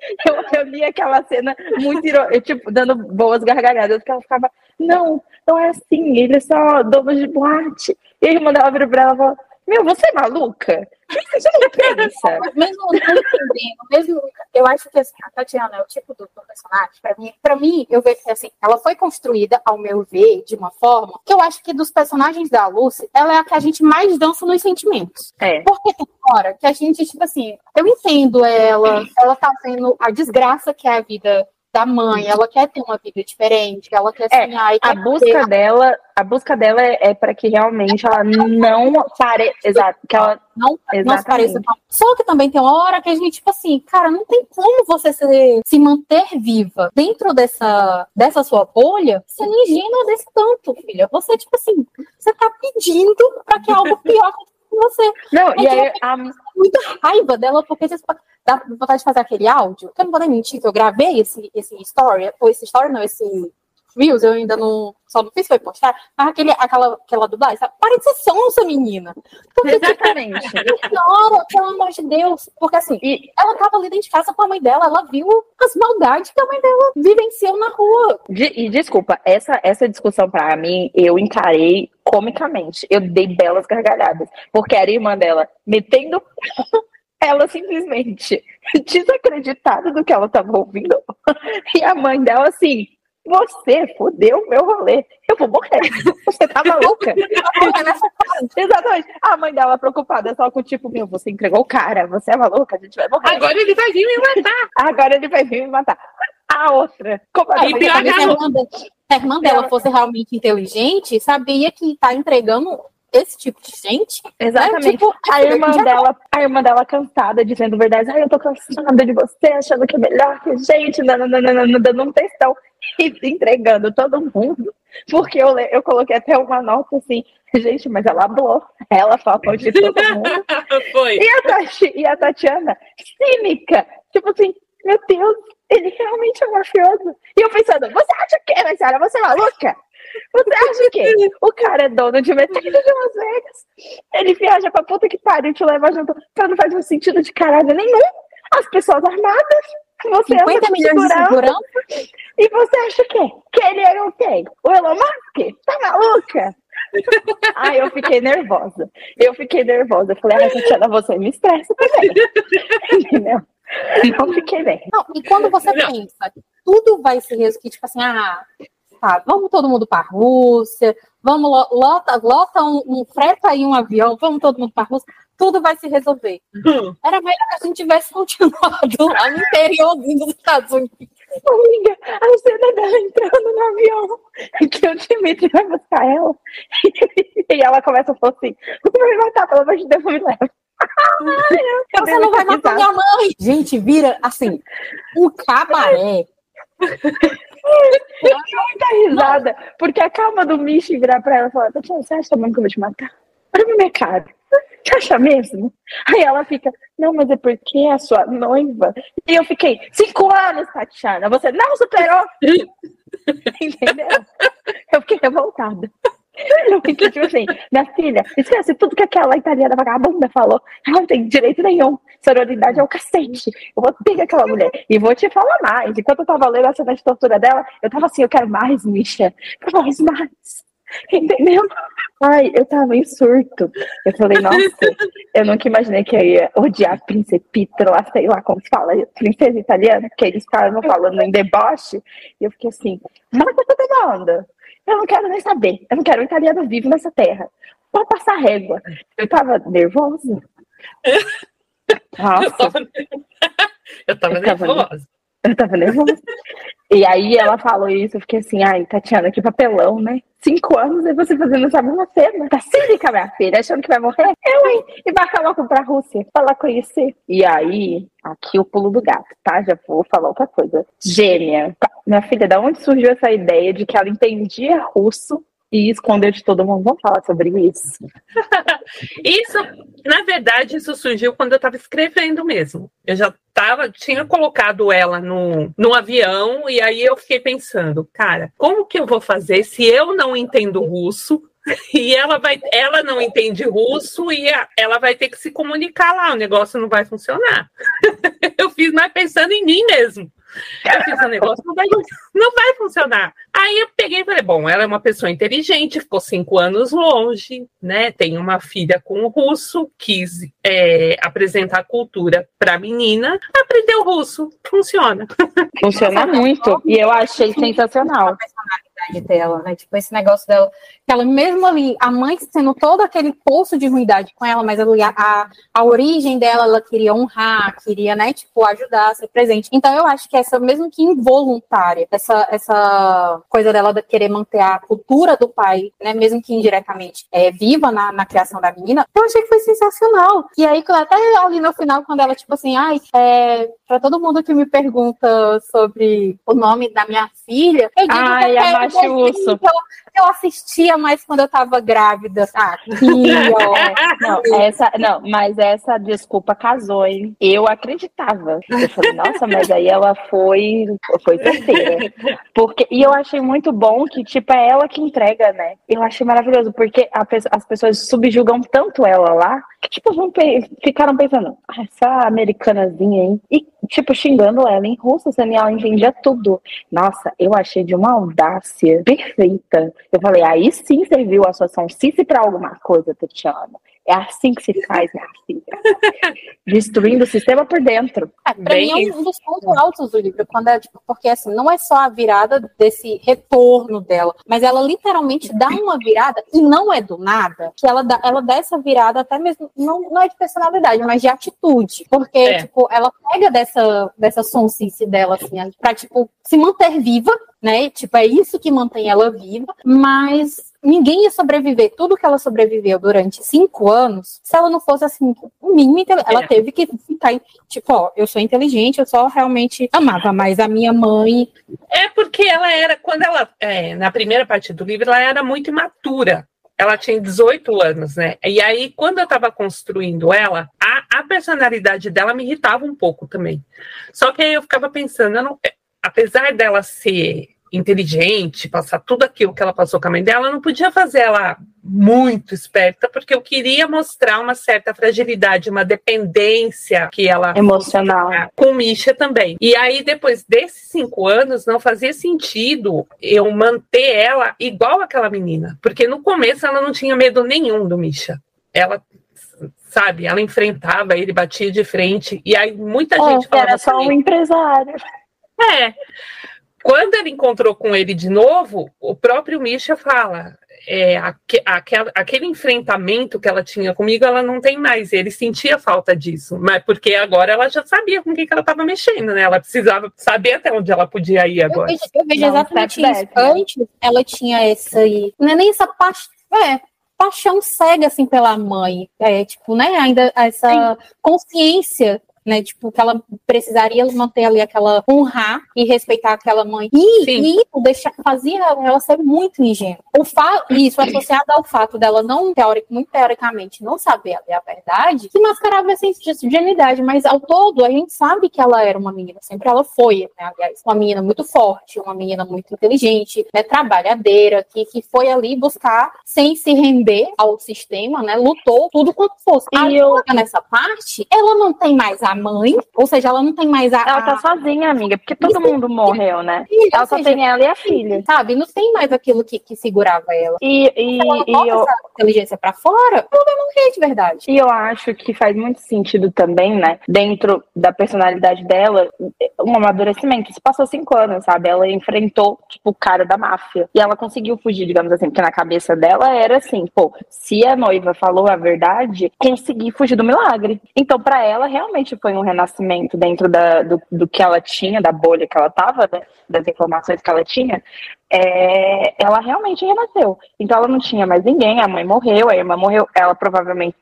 (laughs) eu, eu li aquela cena muito eu, tipo, dando boas gargalhadas, porque ela ficava, não, não é assim, ele é só dono de boate. E a irmã dela virou pra ela e falou, meu, você é maluca? Você não pensa?
Mesmo não entendendo, mesmo, eu acho que assim, a Tatiana é o tipo do, do personagem, pra mim, pra mim, eu vejo que assim, ela foi construída, ao meu ver, de uma forma que eu acho que dos personagens da Lucy, ela é a que a gente mais dança nos sentimentos.
É,
Porque tem hora que a gente, tipo assim, eu entendo ela, ela tá vendo a desgraça que é a vida da mãe, ela quer ter uma vida diferente, ela quer
É,
sonhar e
a
quer
busca
ter-
dela, a busca dela é, é para que realmente ela não pare, exato, que ela
não, não se pareça com. Só que também tem uma hora que a gente, tipo assim, cara, não tem como você se, se manter viva dentro dessa, dessa sua bolha sendo ingênua desse tanto, filha. Você, tipo assim, você tá pedindo pra que algo pior você.
Não, e aí a,
Muita raiva dela, porque você dá vontade de fazer aquele áudio. Que eu não vou nem mentir que eu gravei esse, esse story, ou esse story não, esse Reels, eu ainda não. Só não fiz foi postar, mas aquele, aquela, aquela dublagem, sabe? Para de ser sonsa, menina. Porque, tipo,
exatamente. (laughs)
Ignora, pelo amor de Deus. Porque assim,
E,
ela tava ali dentro de casa com a mãe dela, ela viu as maldades que a mãe dela vivenciou na rua.
de- e desculpa, essa, essa discussão pra mim, eu encarei comicamente. Eu dei belas gargalhadas. Porque era a irmã dela metendo (laughs) ela simplesmente desacreditada do que ela tava ouvindo. (laughs) E a mãe dela assim, você fodeu meu rolê. Eu vou morrer. Você tá maluca? Exatamente. A mãe dela preocupada só com tipo, meu, você entregou o cara, você é maluca, a gente vai morrer.
Agora ele vai vir me matar.
Agora ele vai vir me matar. A outra, como a
pior
dela-
que
se a irmã, de- se a irmã dela
Ela-
fosse realmente inteligente, sabia que tá entregando esse tipo de gente. né?
Exatamente.
Tipo,
A irmã
já-
dela, a irmã dela cansada, dizendo verdade. Ai, eu tô cansada de você, achando que é melhor que a gente, nananana, dando um textão (laughs) entregando todo mundo. Porque eu, eu coloquei até uma nota assim, gente, mas ela hablou. Ela falou de todo mundo. (laughs)
Foi.
E a, Tati, e a Tatiana, cínica. Tipo assim, meu Deus, ele realmente é mafioso. E eu pensando, você acha o quê, minha senhora? Você é maluca? Você acha o quê? O cara é dono de metade de Las Vegas. Ele viaja pra puta que pariu, te leva junto. Pra não fazer um sentido de caralho nenhum. As pessoas armadas. Você anda
50
com
milhões de
segurança. E você acha o quê? Que ele é o quê? O Elon Musk? Tá maluca? (laughs) Ai, eu fiquei nervosa. Eu fiquei nervosa. Eu falei, ai, Tatiana, você me estressa também. (laughs) Entendeu? Não fiquei bem.
Não, e quando você
Não.
pensa que tudo vai se resolver, tipo assim, ah, tá, vamos todo mundo pra Rússia, vamos, lo- lota, lota um, um freta aí um avião, vamos todo mundo pra Rússia, tudo vai se resolver.
Hum.
Era melhor que a gente tivesse continuado lá no interiorzinho dos Estados Unidos.
Amiga, a cena dela entrando no avião, que o Dimitri vai buscar ela. E ela começa a falar assim: Você vai me matar, pelo amor de Deus, não me leva.
Você não vai matar minha mãe. Gente, vira assim, um cabaré. (laughs)
muita risada, porque a calma do Michi virar pra ela e falar: Tatiana, você acha mesmo que eu vou te matar? Olha pra minha cara. Você acha mesmo? Aí ela fica, não, mas é porque é a sua noiva. E eu fiquei, cinco anos, Tatiana, você não superou. (laughs) Entendeu? Eu fiquei revoltada. Eu fiquei tipo assim, minha filha, esquece tudo que aquela italiana vagabunda falou. Ela não tem direito nenhum. Sororidade é o cacete. Eu vou pegar aquela mulher. E vou te falar mais. Enquanto eu tava lendo a cena de tortura dela, eu tava assim, eu quero mais, Misha. Mais, mais. Entendeu? Ai, eu tava em surto. Eu falei, nossa, eu nunca imaginei que eu ia odiar a Principitra lá, sei lá como se fala, princesa italiana, porque eles estavam falando em deboche. E eu fiquei assim, mata toda demanda. Eu não quero nem saber. Eu não quero um italiano vivo nessa terra. Pode passar régua. Eu tava nervosa. (laughs)
Nossa. Eu tava, eu tava eu nervosa. Tava,
eu tava nervosa. E aí ela falou isso, eu fiquei assim, ai, Tatiana, que papelão, né? Cinco anos e você fazendo essa mesma cena. Tá cínica, minha filha, achando que vai morrer? Eu, hein? E vai logo pra Rússia, pra lá conhecer. E aí, aqui o pulo do gato, tá? Já vou falar outra coisa. Gêmea. Minha filha, da onde surgiu essa ideia de que ela entendia russo e esconder de todo mundo. Vamos falar sobre isso. (laughs)
isso, na verdade, isso surgiu quando eu estava escrevendo mesmo. Eu já tava, tinha colocado ela no, no avião e aí eu fiquei pensando, cara, como que eu vou fazer se eu não entendo russo? (laughs) E ela vai, ela não entende russo e a, ela vai ter que se comunicar lá, o negócio não vai funcionar. (laughs) eu fiz mais pensando em mim mesmo. Eu fiz um negócio, não vai, não vai funcionar. Aí eu peguei e falei, bom, ela é uma pessoa inteligente, ficou cinco anos longe, né? Tem uma filha com o russo, quis é, apresentar cultura para a menina, aprendeu russo, funciona.
Funciona muito, e eu achei sensacional
dela, né? Tipo, esse negócio dela, que ela mesmo ali, a mãe sendo todo aquele poço de ruindade com ela, mas ali, a, a, a origem dela, ela queria honrar, queria, né, tipo, ajudar, ser presente. Então eu acho que essa, mesmo que involuntária, essa, essa coisa dela de querer manter a cultura do pai, né, mesmo que indiretamente, é, viva na, na criação da menina, eu achei que foi sensacional. E aí, até ali no final, quando ela, tipo assim, ai, é, pra todo mundo que me pergunta sobre o nome da minha filha, eu digo
ai,
que
a macho urso.
Eu, eu assistia mais quando eu tava grávida. Ah, (laughs)
não, essa, não, mas essa desculpa casou, hein? Eu acreditava. Eu falei, nossa, mas aí ela foi, foi certeira. Porque, e eu achei muito bom que, tipo, é ela que entrega, né? Eu achei maravilhoso, porque a, as pessoas subjugam tanto ela lá, que, tipo, vão, ficaram pensando, ah, essa americanazinha, hein? E, tipo, xingando ela em russo, sendo ela entendia tudo. Nossa, eu achei de uma audácia perfeita. Eu falei, aí sim serviu a sua Cici para alguma coisa, Tatiana. É assim que se faz, minha filha. (laughs) Destruindo o sistema por dentro.
É, pra Bem mim é um dos pontos altos do livro, quando é, tipo, porque assim, não é só a virada desse retorno dela, mas ela literalmente dá uma virada, e não é do nada, que ela dá, ela dá essa virada até mesmo, não, não é de personalidade, mas de atitude. Porque, é. tipo, ela pega dessa, dessa sonsice dela, assim, pra, tipo, se manter viva, né? Tipo, é isso que mantém ela viva, mas ninguém ia sobreviver tudo que ela sobreviveu durante cinco anos se ela não fosse assim, o mínimo ela é. teve que ficar tipo, ó, eu sou inteligente, eu só realmente amava mais a minha mãe.
É porque ela era, quando ela, é, na primeira parte do livro, ela era muito imatura. Ela tinha 18 anos, né? E aí, quando eu estava construindo ela, a, a personalidade dela me irritava um pouco também. Só que aí eu ficava pensando, eu não, apesar dela ser inteligente, passar tudo aquilo que ela passou com a mãe dela, eu não podia fazer ela muito esperta, porque eu queria mostrar uma certa fragilidade, uma dependência que ela
emocional
com Misha também. E aí depois desses cinco anos não fazia sentido eu manter ela igual aquela menina, porque no começo ela não tinha medo nenhum do Misha. Ela sabe, ela enfrentava ele, batia de frente e aí muita oh, gente
falava era só um empresário.
É. Quando ele encontrou com ele de novo, o próprio Misha fala: é, aque, aquele, aquele enfrentamento que ela tinha comigo, ela não tem mais. Ele sentia falta disso, mas porque agora ela já sabia com quem que ela estava mexendo, né? Ela precisava saber até onde ela podia ir agora.
Eu vejo, eu vejo exatamente isso. Antes, ela tinha essa aí, não é nem essa parte. É, paixão cega assim pela mãe, é tipo, né, ainda essa Sim. consciência né? Tipo, que ela precisaria manter ali aquela honrar e respeitar aquela mãe. E, e isso deixa, fazia ela ser muito ingênua. O fa isso associado ao fato dela não, teórico, muito teoricamente, não saber a verdade, que mascarava essa ingenuidade. Mas ao todo, a gente sabe que ela era uma menina, sempre ela foi, né? Aliás, uma menina muito forte, uma menina muito inteligente, né? Trabalhadeira, que, que foi ali buscar sem se render ao sistema, né? Lutou tudo quanto fosse. E eu... nessa parte, ela não tem mais a mãe, ou seja, ela não tem mais a.
Ela tá sozinha, amiga, porque todo mundo morreu, né? ela só seja, tem ela e a filha.
Sabe? Não tem mais aquilo que, que segurava ela.
E, e,
ela
e eu...
essa inteligência pra fora, ela vai morrer de verdade.
E eu acho que faz muito sentido também, né? Dentro da personalidade dela, um amadurecimento. Se passou cinco anos, sabe? Ela enfrentou, tipo, o cara da máfia. E ela conseguiu fugir, digamos assim, porque na cabeça dela era assim, pô, se a noiva falou a verdade, consegui fugir do milagre. Então, para ela, realmente foi um renascimento dentro da, do, do que ela tinha, da bolha que ela tava, né? das informações que ela tinha, é, ela realmente renasceu. Então ela não tinha mais ninguém, a mãe morreu, a irmã morreu, ela provavelmente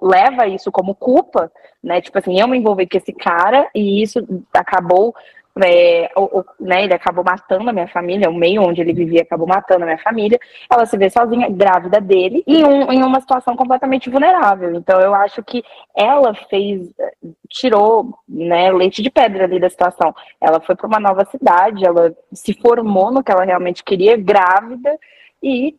leva isso como culpa, né? Tipo assim, eu me envolvi com esse cara e isso acabou é, o, o, né, ele acabou matando a minha família, o meio onde ele vivia acabou matando a minha família. Ela se vê sozinha, grávida dele, em, um, em uma situação completamente vulnerável. Então eu acho que ela fez, tirou né, leite de pedra ali da situação. Ela foi para uma nova cidade, ela se formou no que ela realmente queria, grávida, e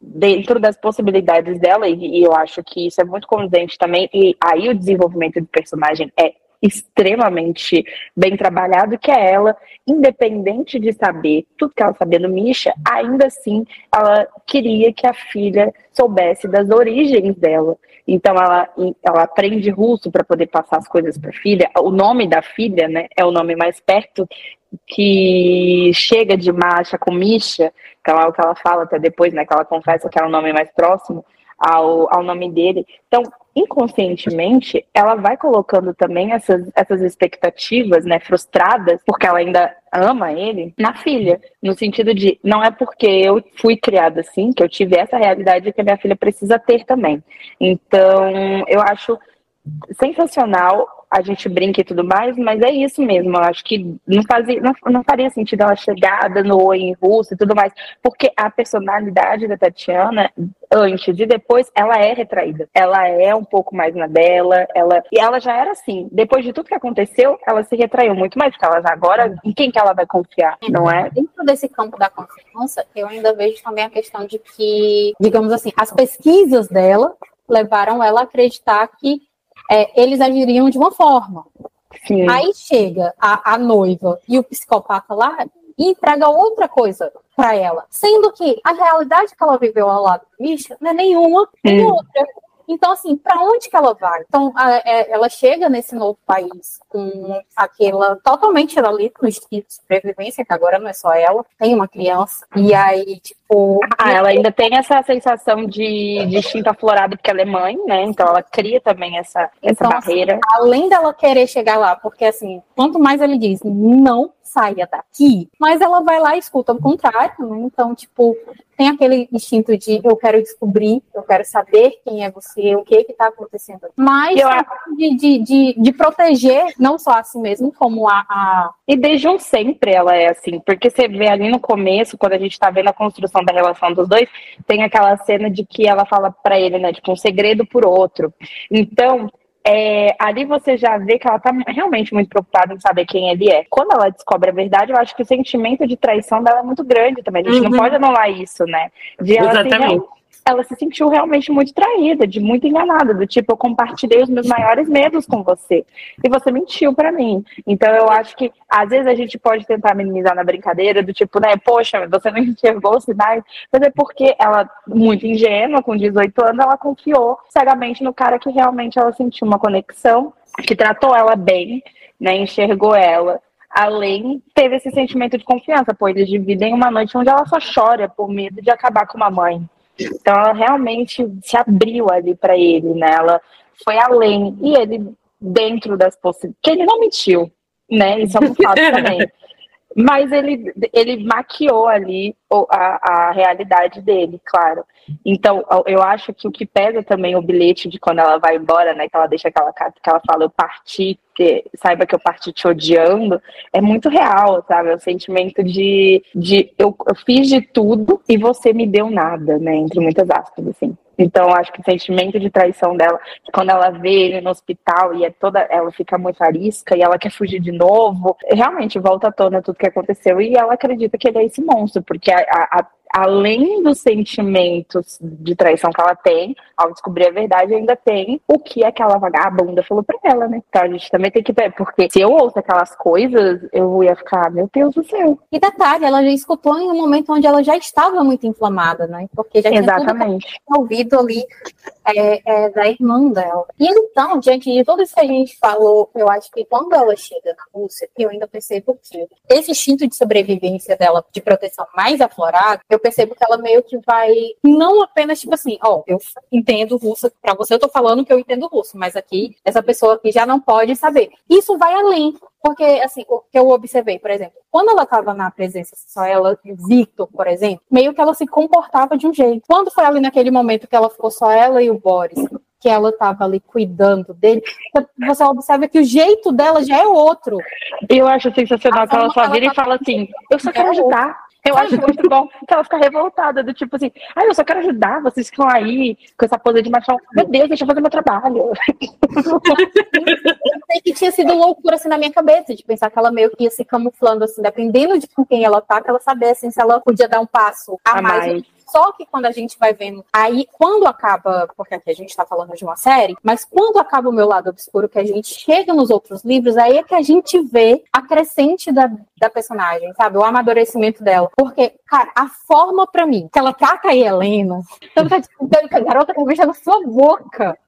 dentro das possibilidades dela, e, e eu acho que isso é muito condizente também, e aí o desenvolvimento do personagem é extremamente bem trabalhado, que é ela, independente de saber tudo que ela sabia do Misha, ainda assim ela queria que a filha soubesse das origens dela. Então ela, ela aprende russo para poder passar as coisas para a filha. O nome da filha, né, é o nome mais perto que chega de marcha com Misha, que é o que ela fala até depois, né, que ela confessa que era o nome mais próximo ao, ao nome dele. Então, inconscientemente, ela vai colocando também essas, essas expectativas, né, frustradas, porque ela ainda ama ele, na filha, no sentido de não é porque eu fui criada assim, que eu tive essa realidade que a minha filha precisa ter também. Então, eu acho sensacional a gente brinca e tudo mais, mas é isso mesmo. Eu acho que não, fazia, não, não faria sentido ela chegar dando oi em russo e tudo mais, porque a personalidade da Tatiana, antes e depois, ela é retraída. Ela é um pouco mais na dela, ela e ela já era assim. Depois de tudo que aconteceu, ela se retraiu muito mais, porque ela já agora, em quem que ela vai confiar, não é?
Dentro desse campo da confiança, eu ainda vejo também a questão de que, digamos assim, as pesquisas dela levaram ela a acreditar que é, eles agiriam de uma forma. Sim. Aí chega a, a noiva e o psicopata lá e entrega outra coisa para ela. Sendo que a realidade que ela viveu ao lado do Misha não é nenhuma nem outra. Então, assim, para onde que ela vai? Então, a, a, é, ela chega nesse novo país com aquela totalmente ali no instinto de sobrevivência, que agora não é só ela, tem uma criança. E aí, tipo.
Ah, ela ainda tem essa sensação de, de instinto aflorado porque ela é mãe, né? Então ela cria também essa, essa então, assim, barreira.
Assim, além dela querer chegar lá, porque assim, quanto mais ele diz, não saia daqui, mas ela vai lá e escuta o contrário, né? Então, tipo, tem aquele instinto de eu quero descobrir, eu quero saber quem é você, o que está acontecendo. Mas eu... de, de, de, de, proteger não só a si mesmo, como a, a,
E desde um sempre ela é assim, porque você vê ali no começo, quando a gente está vendo a construção da relação dos dois, tem aquela cena de que ela fala para ele, né, tipo, um segredo por outro. Então, é, ali você já vê que ela tá realmente muito preocupada em saber quem ele é. Quando ela descobre a verdade, eu acho que o sentimento de traição dela é muito grande também. A gente uhum. não pode anular isso, né? De ela, Exatamente. Assim, ela se sentiu realmente muito traída, de muito enganada, do tipo, eu compartilhei os meus maiores medos com você e você mentiu para mim. Então eu acho que às vezes a gente pode tentar minimizar na brincadeira, do tipo, né, poxa, você não (laughs) enxergou os sinais, mas é porque ela, muito ingênua, com 18 anos, ela confiou cegamente no cara que realmente ela sentiu uma conexão, que tratou ela bem, né, enxergou ela além, teve esse sentimento de confiança, pois eles dividem uma noite onde ela só chora por medo de acabar com uma mãe. Então ela realmente se abriu ali para ele, né? Ela foi além. E ele, dentro das possibilidades. Que ele não mentiu, né? Isso é um fato também. (laughs) mas ele, ele maquiou ali a, a realidade dele, claro. Então, eu acho que o que pesa também o bilhete de quando ela vai embora, né? Que ela deixa aquela carta que ela fala, eu parti, saiba que eu parti te odiando, é muito real, sabe? É o sentimento de, de eu, eu fiz de tudo e você me deu nada, né? Entre muitas aspas, assim. Então, acho que o sentimento de traição dela, quando ela vê ele no hospital e é toda, ela fica muito arisca e ela quer fugir de novo, realmente volta à tona tudo que aconteceu e ela acredita que ele é esse monstro, porque a, a, além dos sentimentos de traição que ela tem, ao descobrir a verdade, ainda tem o que aquela vagabunda falou pra ela, né? Então a gente também tem que ver, porque se eu ouço aquelas coisas, eu ia ficar, meu Deus do céu.
E detalhe, ela já escutou em um momento onde ela já estava muito inflamada, né? Porque já
Exatamente.
tinha ouvido ali é, é, da irmã dela. E então, diante de tudo isso que a gente falou, eu acho que quando ela chega na Rússia, eu ainda percebo que esse instinto de sobrevivência dela, de proteção mais aflorado, eu eu percebo que ela meio que vai, não apenas tipo assim, ó, eu entendo russo, para você eu tô falando que eu entendo russo, mas aqui, essa pessoa aqui já não pode saber. Isso vai além, porque, assim, o que eu observei, por exemplo, quando ela estava na presença, só ela e Victor, por exemplo, meio que ela se comportava de um jeito. Quando foi ali naquele momento que ela ficou só ela e o Boris, que ela estava ali cuidando dele, você observa que o jeito dela já é outro.
Eu acho sensacional que ela só vira e fala assim: eu só quero ajudar. Eu acho muito bom que ela fica revoltada, do tipo assim, ah, eu só quero ajudar, vocês ficam aí com essa pose de machão. Meu Deus, deixa eu fazer meu trabalho.
eu sei que tinha sido loucura assim na minha cabeça, de pensar que ela meio que ia se camuflando, assim, dependendo de com quem ela tá, que ela sabesse assim, se ela podia dar um passo a, a mais. mais só que quando a gente vai vendo, aí quando acaba, porque aqui a gente está falando de uma série, mas quando acaba o meu lado obscuro, que a gente chega nos outros livros, aí é que a gente vê a crescente da, da personagem, sabe? O amadurecimento dela. Porque, cara, a forma para mim que ela trata a Helena, então tá disputando com a garota que na sua boca.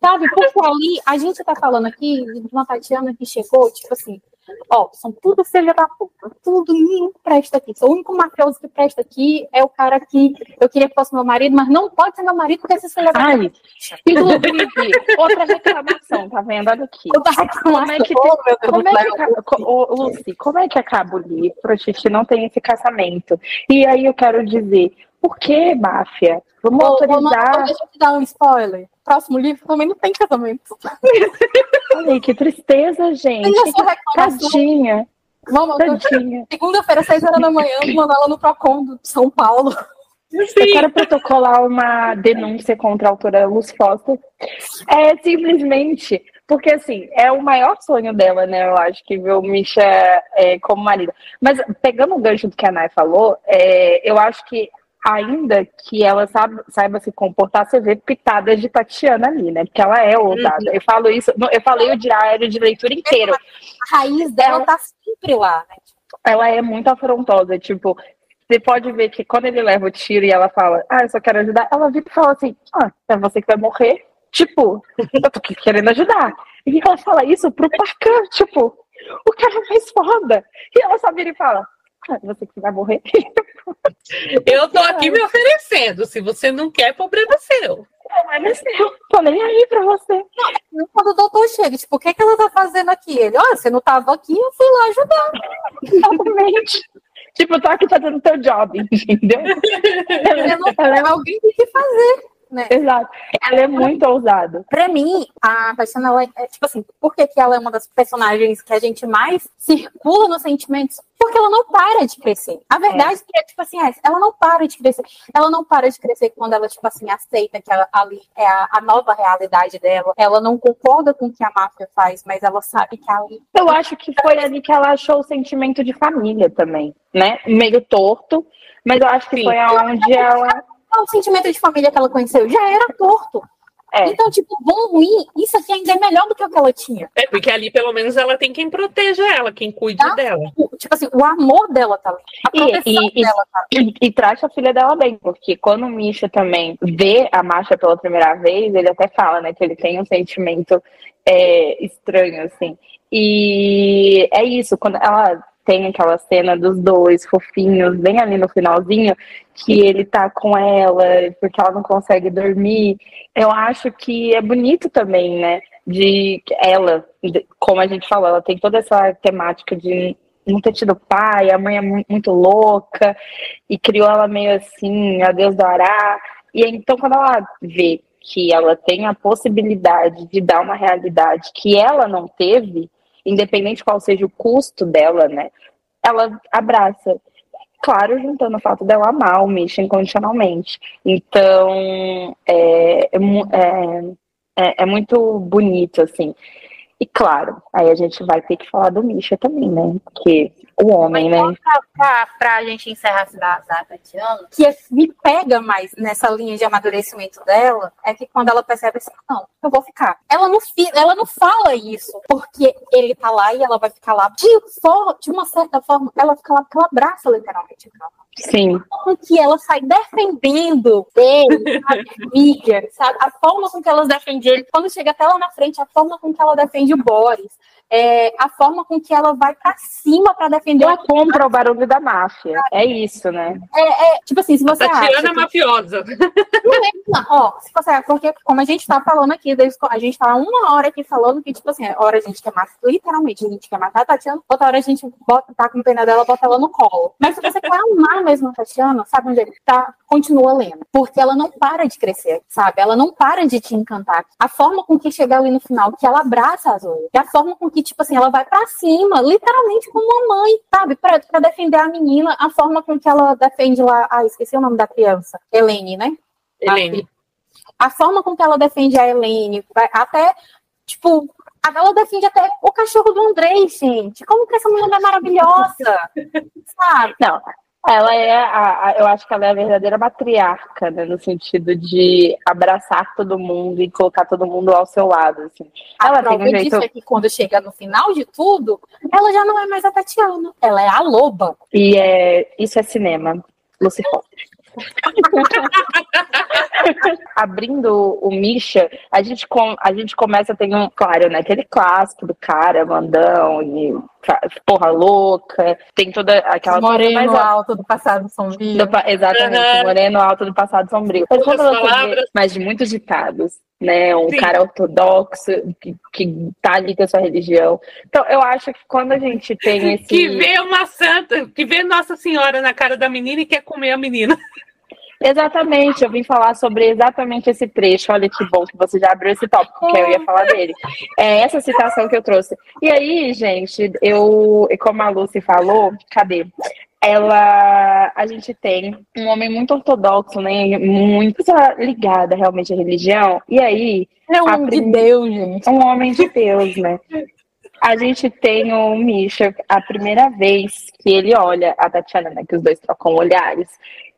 Sabe? Porque ali, a gente tá falando aqui de uma Tatiana que chegou, tipo assim, Ó, são tudo filha da puta, tudo ninguém presta aqui. O único mafioso que presta aqui é o cara que eu queria que fosse meu marido, mas não pode ser meu marido porque esse filho da
puta. Inclusive, outra reclamação, tá vendo? Olha aqui. Como é que, como é que, Lucy, como é que acaba o livro? A gente não tem esse casamento. E aí eu quero dizer, por que máfia? Vamos autorizar.
deixa eu te dar um spoiler. Próximo livro também não tem casamento.
Ai, que tristeza, gente. Tadinha.
Vamos, segunda-feira, seis horas da manhã, mandar ela no Procon de São Paulo.
Sim. Eu quero protocolar uma denúncia contra a autora Luz Foster. É simplesmente porque, assim, é o maior sonho dela, né? Eu acho que ver o Misha é, como marido. Mas, pegando o gancho do que a Nai falou, é, eu acho que ainda que ela saiba, saiba se comportar, você vê pitadas de Tatiana ali, né? Porque ela é ousada. Uhum. Eu falo isso, eu falei o diário de leitura inteiro.
A raiz dela ela, tá sempre lá, né?
Ela é muito afrontosa, tipo, você pode ver que quando ele leva o tiro e ela fala, ah, eu só quero ajudar, ela vira e fala assim, ah, é você que vai morrer. Tipo, eu tô querendo ajudar. E ela fala isso pro Parcan, tipo, o cara mais foda. E ela só vira e fala, ah, você que vai morrer. (laughs) (laughs)
Eu tô aqui me oferecendo. Se você não quer, problema seu.
Problema é seu. Tô nem aí pra você.
Quando o doutor chega, tipo, o que, é que ela tá fazendo aqui? Ele, olha, você não tava aqui, eu fui lá ajudar.
Exatamente. tipo, tô aqui fazendo teu job, entendeu? (laughs)
ela, não, ela, alguém tem que fazer. Né?
Exato. Ela é muito ousada.
Pra mim, a Tatiana, ela é, tipo assim, por que, que ela é uma das personagens que a gente mais circula nos sentimentos? Porque ela não para de crescer. A verdade é, é tipo assim, é, ela não para de crescer. Ela não para de crescer quando ela, tipo assim, aceita que ela, ali é a, a, nova realidade dela. Ela não concorda com o que a máfia faz, mas ela sabe que ali.
Eu acho que foi ali que ela achou o sentimento de família também, né? Meio torto. Mas eu acho que Sim. foi aonde ela
o sentimento de família que ela conheceu já era torto. É. Então, tipo, bom ruim, isso aqui ainda é melhor do que o que ela tinha.
É, porque ali, pelo menos, ela tem quem proteja ela, quem cuide tá? dela.
Tipo assim, o amor dela tá ali. A proteção
e, e,
dela tá
ali. E, e, trata a filha dela bem, porque quando o Misha também vê a Marcha pela primeira vez, ele até fala, né, que ele tem um sentimento é, estranho, assim. E é isso, quando ela tem aquela cena dos dois fofinhos, bem ali no finalzinho, que ele tá com ela porque ela não consegue dormir. Eu acho que é bonito também, né? De ela, como a gente falou, ela tem toda essa temática de não ter tido pai, a mãe é muito, louca e criou ela meio assim, a Deus dará. E então, quando ela vê que ela tem a possibilidade de dar uma realidade que ela não teve, independente qual seja o custo dela, né? Ela abraça. Claro, juntando o fato dela amar o Misha incondicionalmente. Então, é, é, é, é muito bonito, assim. E claro, aí a gente vai ter que falar do Misha também, né? Porque o homem, Mas, né?
Pra, pra, pra gente encerrar da, da Tatiana, que me pega mais nessa linha de amadurecimento dela, é que quando ela percebe assim, não, eu vou ficar. Ela não, ela não fala isso porque ele tá lá e ela vai ficar lá. De, de uma certa forma, ela fica lá porque ela abraça literalmente o carro.
Sim.
A forma que ela sai defendendo ele, sabe? Mídia, sabe? A forma com que elas defendem ele, quando chega até lá na frente, a forma com que ela defende o Boris, é, a forma com que ela vai para cima para defender.
Ela compra o barulho da máfia. É isso, né?
É, é tipo assim, se você.
Tatiana acha, mafiosa.
Não é, não. Ó, se você, porque como a gente tá falando aqui, a gente tá uma hora aqui falando que, tipo assim, a hora a gente quer matar, literalmente, a gente quer matar a Tatiana, outra hora a gente bota, tá com pena dela, bota ela no colo. Mas se você quer amar mesmo a Tatiana, sabe onde ele tá? Continua lendo. Porque ela não para de crescer, sabe? Ela não para de te encantar. A forma com que chega ali no final, que ela abraça a Zoe, e a forma com que que, tipo assim, ela vai para cima, literalmente como uma mãe, sabe? Pra defender a menina, a forma com que ela defende lá. Ah, esqueci o nome da criança. Helene, né?
Helene.
A, a forma com que ela defende a Helene, até, tipo, ela defende até o cachorro do Andrei, gente. Como que essa mulher é maravilhosa? (laughs) sabe?
Não, ela é, a, a, eu acho que ela é a verdadeira matriarca, né, no sentido de abraçar todo mundo e colocar todo mundo ao seu lado. Assim.
A ela tem um jeito... é que quando chega no final de tudo, ela já não é mais a Tatiana, ela é a loba.
E é, isso é cinema, Lucifer. (laughs) Abrindo o Misha, a gente, com, a gente começa, tem um, claro, né? Aquele clássico do cara, mandão, e porra louca, tem toda aquela
Moreno mais alto do passado sombrio. Do,
exatamente, uhum. moreno alto do passado sombrio. Mas, palavras... mas de muitos ditados, né? Um Sim. cara ortodoxo que, que tá ali com a sua religião. Então, eu acho que quando a gente tem (laughs) esse.
Que vê uma santa, que vê Nossa Senhora na cara da menina e quer comer a menina.
Exatamente, eu vim falar sobre exatamente esse trecho. Olha que bom que você já abriu esse tópico, que eu ia falar dele. É essa citação que eu trouxe. E aí, gente, eu, como a Lucy falou, cadê? Ela a gente tem um homem muito ortodoxo, né? Muito ligada realmente à religião. E aí.
É um homem prim... de Deus, gente.
Um homem de Deus, né? A gente tem o Misha, a primeira vez que ele olha a Tatiana, né? Que os dois trocam olhares.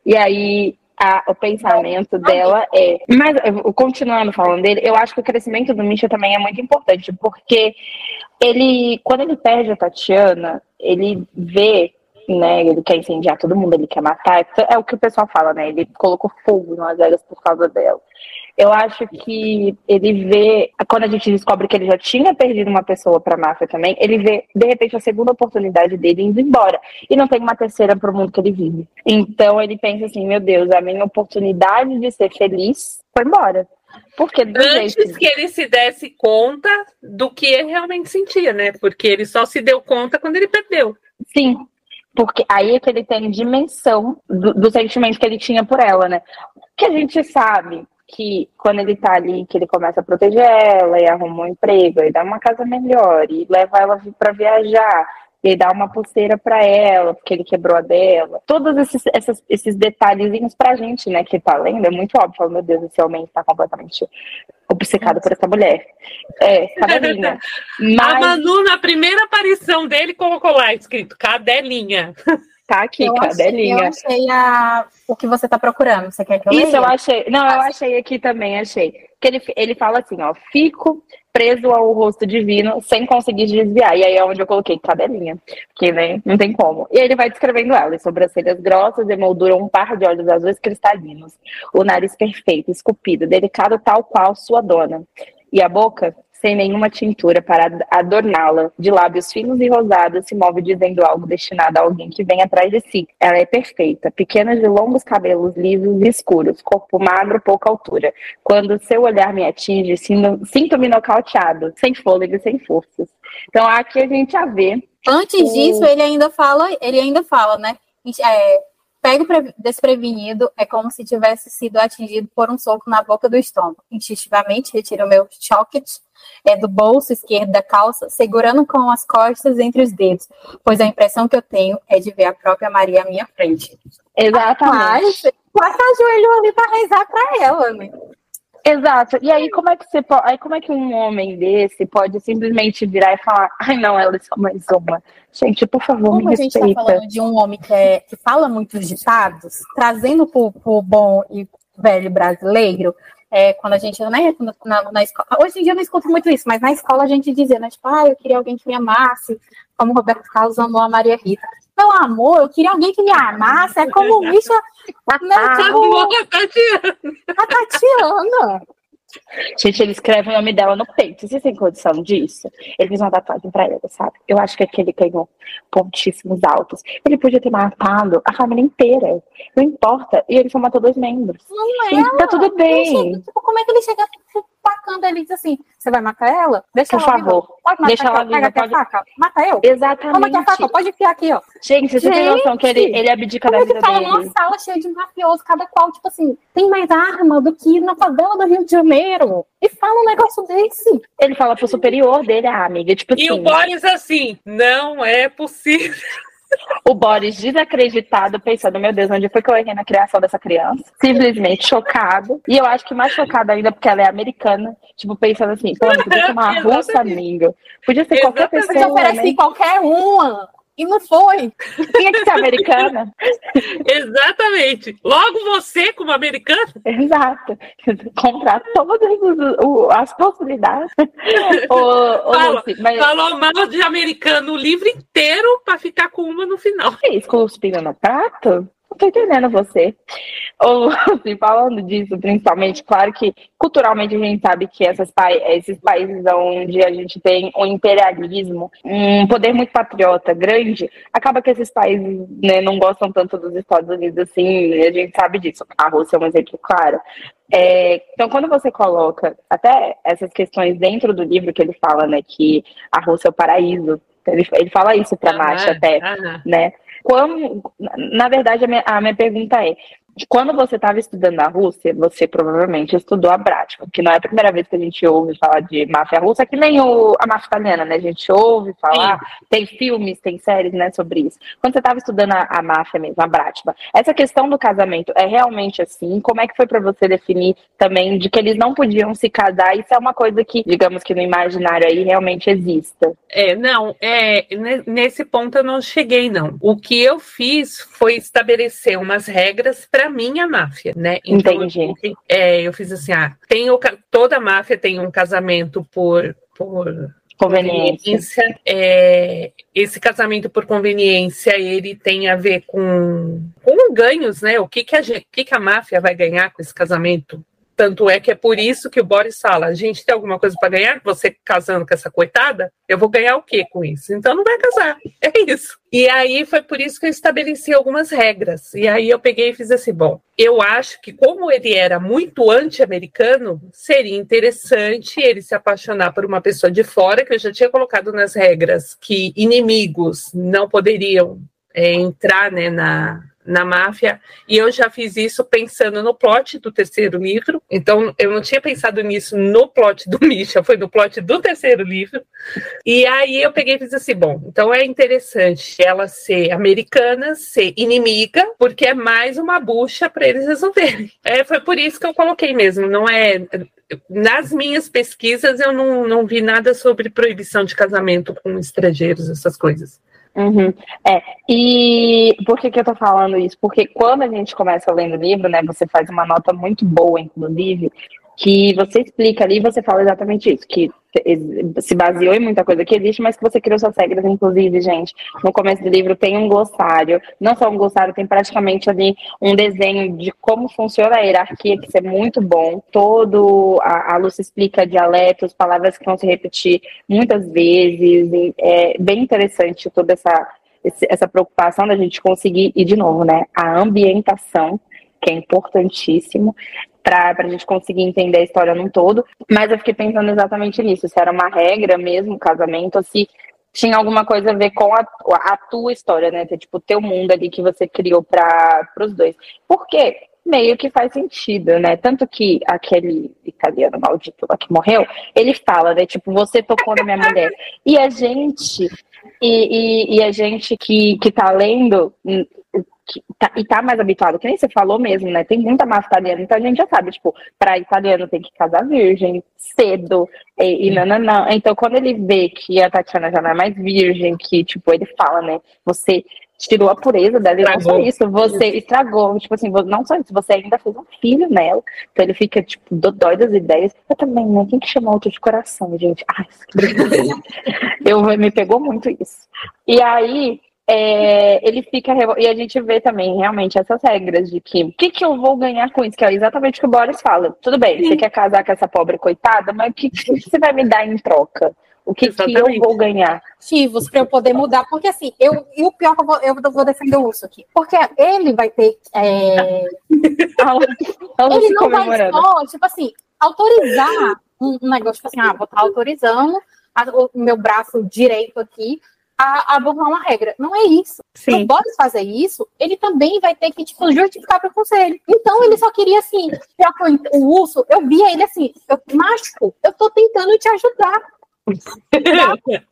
E aí a, o pensamento dela é. Mas, continuando falando dele, eu acho que o crescimento do Misha também é muito importante, porque ele, quando ele perde a Tatiana, ele vê, né, ele quer incendiar todo mundo, ele quer matar, é o que o pessoal fala, né, ele colocou fogo nas velhas por causa dela. Eu acho que ele vê, quando a gente descobre que ele já tinha perdido uma pessoa para a máfia também, ele vê, de repente, a segunda oportunidade dele indo embora. E não tem uma terceira para o mundo que ele vive. Então ele pensa assim: meu Deus, a minha oportunidade de ser feliz foi embora. Porque
Antes jeito... que ele se desse conta do que ele realmente sentia, né? Porque ele só se deu conta quando ele perdeu.
Sim, porque aí é que ele tem dimensão do, do sentimento que ele tinha por ela, né? Que a gente sabe que quando ele tá ali, que ele começa a proteger ela e arruma um emprego, e dá uma casa melhor, e leva ela para viajar, e dá uma pulseira para ela, porque ele quebrou a dela. Todos esses, esses, esses detalhezinhos pra gente, né, que tá lendo, é muito óbvio. Fala, meu Deus, esse homem está completamente obcecado por essa mulher. É, cadelinha. (laughs)
Mas... A Manu, na primeira aparição dele, colocou lá escrito cadelinha. (laughs)
Tá aqui, eu cadelinha.
Achei, eu achei a... o que você tá procurando. Você quer que eu
Isso, leia? eu achei. Não, eu achei aqui também, achei. Que ele, ele fala assim, ó, fico preso ao rosto divino sem conseguir desviar. E aí é onde eu coloquei cadelinha, que né, não tem como. E ele vai descrevendo ela, sobrancelhas grossas emolduram um par de olhos azuis cristalinos, o nariz perfeito, esculpido, delicado tal qual sua dona. E a boca, sem nenhuma tintura para adorná-la, de lábios finos e rosados, se move dizendo algo destinado a alguém que vem atrás de si. Ela é perfeita, pequena de longos cabelos lisos e escuros, corpo magro, pouca altura. Quando seu olhar me atinge, sinto-me nocauteado, sem fôlego e sem forças. Então aqui a gente já vê
Antes o... disso, ele ainda fala, ele ainda fala, né? É, pego desprevenido é como se tivesse sido atingido por um soco na boca do estômago. Instintivamente, retiro meu chocket é, do bolso esquerdo da calça, segurando com as costas entre os dedos, pois a impressão que eu tenho é de ver a própria Maria à minha frente.
Exatamente.
Mas, mas ali para rezar para ela, né?
Exato. E aí como é que você pode, aí como é que um homem desse pode simplesmente virar e falar, ai não, ela é só mais uma. Gente, por favor, como me respeita. a gente
está falando de um homem que, é, que fala muitos ditados, trazendo para o bom e velho brasileiro, é, quando a gente, né, na, na, escola, hoje em dia eu não escuto muito isso, mas na escola a gente dizia, né, tipo, ah, eu queria alguém que me amasse, como o Roberto Carlos amou a Maria Rita. Meu amor, eu queria alguém que me amasse, é como o bicho, né, (laughs) tipo, a Tatiana. A Tatiana.
Gente, ele escreve o nome dela no peito. Vocês têm condição disso? Ele fez uma tatuagem pra ela, sabe? Eu acho que aquele ganhou pontíssimos altos. Ele podia ter matado a família inteira. Não importa. E ele só matou dois membros.
Não é.
Tá tudo bem.
tipo, como é que ele chega tacando ele diz assim: você vai matar ela?
Deixa Por ela favor. Viva.
Pode matar
Deixa ela
viva. Pega
pode...
a faca. Mata eu.
Exatamente.
Toma aqui a faca. Pode enfiar aqui, ó.
Gente, você Gente, tem noção que ele, ele abdica
da
vida
fala dele. numa sala cheia de mafiosos, cada qual, tipo assim, tem mais arma do que na favela do Rio de Janeiro. E fala um negócio desse.
Ele fala pro superior dele, a amiga, tipo
e
assim.
E o Boris assim, não é possível. (laughs)
O Boris desacreditado, pensando, meu Deus, onde foi que eu errei na criação dessa criança? Simplesmente chocado. E eu acho que mais chocado ainda porque ela é americana. Tipo, pensando assim, pô, podia ser uma (laughs) russa, amiga. Podia ser qualquer pessoa. Podia
oferecer né? qualquer uma. E não foi.
Tinha que ser americana. (laughs)
Exatamente. Logo você, como americana.
Exato. Comprar todas as possibilidades. ô,
Fala, Lucy, mas... Falou mal de americano o livro inteiro para ficar com uma no final.
Que isso, cuspindo no prato? Não tô entendendo você. Ou, (laughs) assim, falando disso, principalmente, claro que culturalmente a gente sabe que essas esses países onde a gente tem um imperialismo, um poder muito patriota grande, acaba que esses países né, não gostam tanto dos Estados Unidos assim, a gente sabe disso. A Rússia é um exemplo claro. É, então, quando você coloca até essas questões dentro do livro que ele fala, né, que a Rússia é o paraíso, ele, ele fala isso para ah, Marcha até, né? Quando, na verdade, a minha, a minha pergunta é: quando você estava estudando na Rússia, você provavelmente estudou a prática, porque não é a primeira vez que a gente ouve falar de máfia russa, que nem o, a máfia italiana, né? A gente ouve falar, Sim. tem filmes, tem séries, né, sobre isso. Quando você estava estudando a, a, máfia mesmo, a Bratva, essa questão do casamento é realmente assim? Como é que foi para você definir também de que eles não podiam se casar? Isso é uma coisa que, digamos que no imaginário aí realmente exista.
É, não, é, nesse ponto eu não cheguei, não. O que eu fiz foi estabelecer umas regras para minha máfia, né?
Então, Entendi.
Eu, é, eu fiz assim, ah, tem o, toda máfia tem um casamento por, por
conveniência.
É, esse casamento por conveniência ele tem a ver com, com ganhos, né? O que que a, o que que a máfia vai ganhar com esse casamento? Tanto é que é por isso que o Boris fala: a gente tem alguma coisa para ganhar? Você casando com essa coitada, eu vou ganhar o quê com isso? Então não vai casar. É isso. E aí foi por isso que eu estabeleci algumas regras. E aí eu peguei e fiz assim: bom, eu acho que como ele era muito anti-americano, seria interessante ele se apaixonar por uma pessoa de fora, que eu já tinha colocado nas regras que inimigos não poderiam é, entrar né, na, na máfia, e eu já fiz isso pensando no plot do terceiro livro, então eu não tinha pensado nisso no plot do (laughs) Misha, foi no plot do terceiro livro, e aí eu peguei e fiz assim, bom, então é interessante ela ser americana, ser inimiga, porque é mais uma bucha para eles resolverem. É, foi por isso que eu coloquei mesmo, não é... Nas minhas pesquisas eu não, não vi nada sobre proibição de casamento com estrangeiros, essas coisas.
Uhum. É, e por que, que eu tô falando isso? Porque quando a gente começa lendo o livro, né, você faz uma nota muito boa, inclusive, que você explica ali, você fala exatamente isso, que se baseou em muita coisa que existe, mas que você criou suas regras, inclusive, gente. No começo do livro tem um glossário, não só um glossário, tem praticamente ali um desenho de como funciona a hierarquia, que isso é muito bom. Todo a, a Lúcia explica dialetos, palavras que vão se repetir muitas vezes. é bem interessante toda essa essa preocupação da gente conseguir, e de novo, né, a ambientação, que é importantíssimo, para a gente conseguir entender a história num todo. Mas eu fiquei pensando exatamente nisso, se era uma regra mesmo, casamento, ou se tinha alguma coisa a ver com a, a tua história, né? Tipo, o teu mundo ali que você criou para os dois. Por quê? meio que faz sentido, né? Tanto que aquele italiano maldito lá que morreu, ele fala, né? Tipo, você tocou na minha mulher. E a gente, e, e, e a gente que, que tá lendo, que tá, e tá mais habituado, que nem você falou mesmo, né? Tem muita massa italiana, então a gente já sabe, tipo, pra italiano tem que casar virgem, cedo, e, e não, não, não. Então, quando ele vê que a Tatiana já não é mais virgem, que, tipo, ele fala, né? Você tirou a pureza dela e não só isso, você estragou, tipo assim, não só isso, você ainda fez um filho nela, então ele fica, tipo, dodói das ideias. Eu também, né? Quem que chamou outro de coração, gente? Ai, que (laughs) eu me pegou muito isso. E aí, é, ele fica. E a gente vê também realmente essas regras de que o que, que eu vou ganhar com isso? Que é exatamente o que o Boris fala. Tudo bem, você quer casar com essa pobre coitada, mas o que, que você vai me dar em troca? O que, que eu vou ganhar?
Motivos para eu poder mudar, porque assim, eu, e o pior que eu vou, eu vou defender o urso aqui. Porque ele vai ter. É... (laughs) ele não vai só, tipo assim, autorizar um, negócio, tipo assim, ah, vou estar autorizando a, o meu braço direito aqui a, a burlar uma regra. Não é isso. Sim. Se o Boris fazer isso, ele também vai ter que tipo, justificar para o conselho. Então ele só queria assim, o urso, eu via ele assim, eu, macho, eu tô tentando te ajudar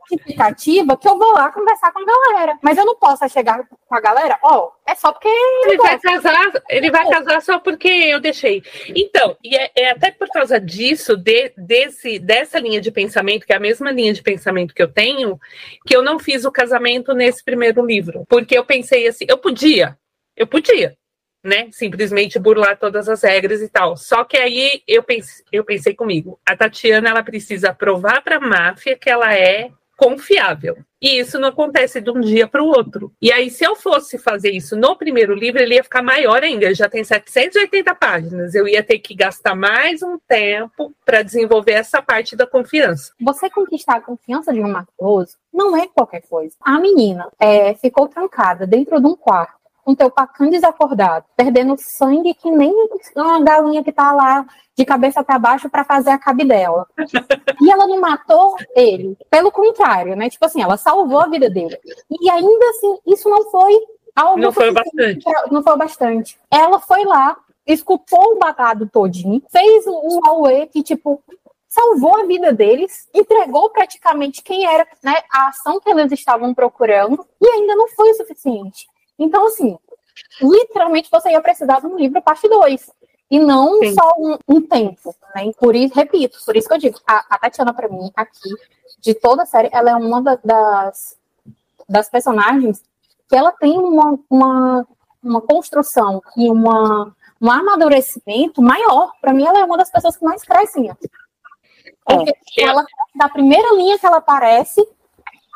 justificativa (laughs) que eu vou lá conversar com a galera. Mas eu não posso chegar com a galera, ó, oh, é só porque.
Ele vai casar, ele vai casar só porque eu deixei. Então, e é, é até por causa disso, de, desse, dessa linha de pensamento, que é a mesma linha de pensamento que eu tenho, que eu não fiz o casamento nesse primeiro livro. Porque eu pensei assim, eu podia, eu podia né? Simplesmente burlar todas as regras e tal. Só que aí eu pensei, eu pensei comigo, a Tatiana ela precisa provar para a máfia que ela é confiável. E isso não acontece de um dia para o outro. E aí, se eu fosse fazer isso no primeiro livro, ele ia ficar maior ainda. Ele já tem 780 páginas. Eu ia ter que gastar mais um tempo para desenvolver essa parte da confiança.
Você conquistar a confiança de um mafioso não é qualquer coisa. A menina é, ficou trancada dentro de um quarto com teu pacan desacordado, perdendo sangue que nem uma galinha que tá lá de cabeça para baixo para fazer a cabe dela. E ela não matou ele, pelo contrário, né? Tipo assim, ela salvou a vida dele. E ainda assim, isso não foi algo
não foi bastante.
Não foi bastante. Ela foi lá, esculpou o batado todinho, fez o Aue que tipo salvou a vida deles, entregou praticamente quem era né, a ação que eles estavam procurando, e ainda não foi o suficiente. Então, assim, literalmente você ia precisar de um livro parte 2. E não Sim. só um, um, tempo. Né? Por isso, repito, por isso que eu digo, a, a Tatiana, para mim, aqui, de toda a série, ela é uma da, das, das personagens que ela tem uma, uma, uma construção e uma, um amadurecimento maior. Para mim, ela é uma das pessoas que mais crescem. É. Porque é. ela, da primeira linha que ela aparece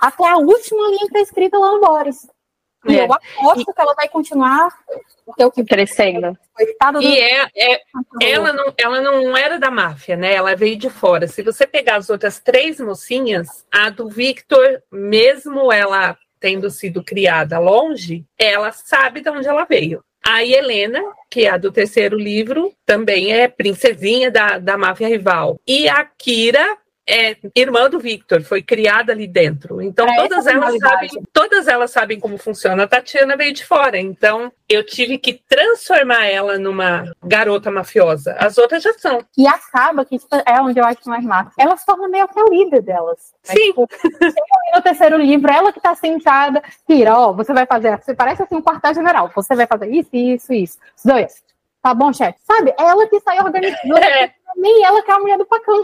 até a última linha que está escrita lá no Boris. E é. eu aposto e... que ela vai continuar
o que crescendo.
E é, é, ela, não, ela não era da máfia, né? Ela veio de fora. Se você pegar as outras três mocinhas, a do Victor, mesmo ela tendo sido criada longe, ela sabe de onde ela veio. A Helena, que é a do terceiro livro, também é princesinha da, da máfia rival. E a Kira, é irmã do Victor, foi criada ali dentro. Então é todas elas sabem, todas elas sabem como funciona. A Tatiana veio de fora, então eu tive que transformar ela numa garota mafiosa. As outras já são.
E acaba que é onde eu acho mais massa. Ela se torna meio que a líder delas.
Né? Sim. Tipo,
no terceiro livro, ela que tá sentada, tira, ó, você vai fazer, você parece assim um quartel-general, você vai fazer isso, isso, isso. Dois. Tá bom, chefe? Sabe? Ela que sai organizando. É nem ela que é a mulher do Pacão.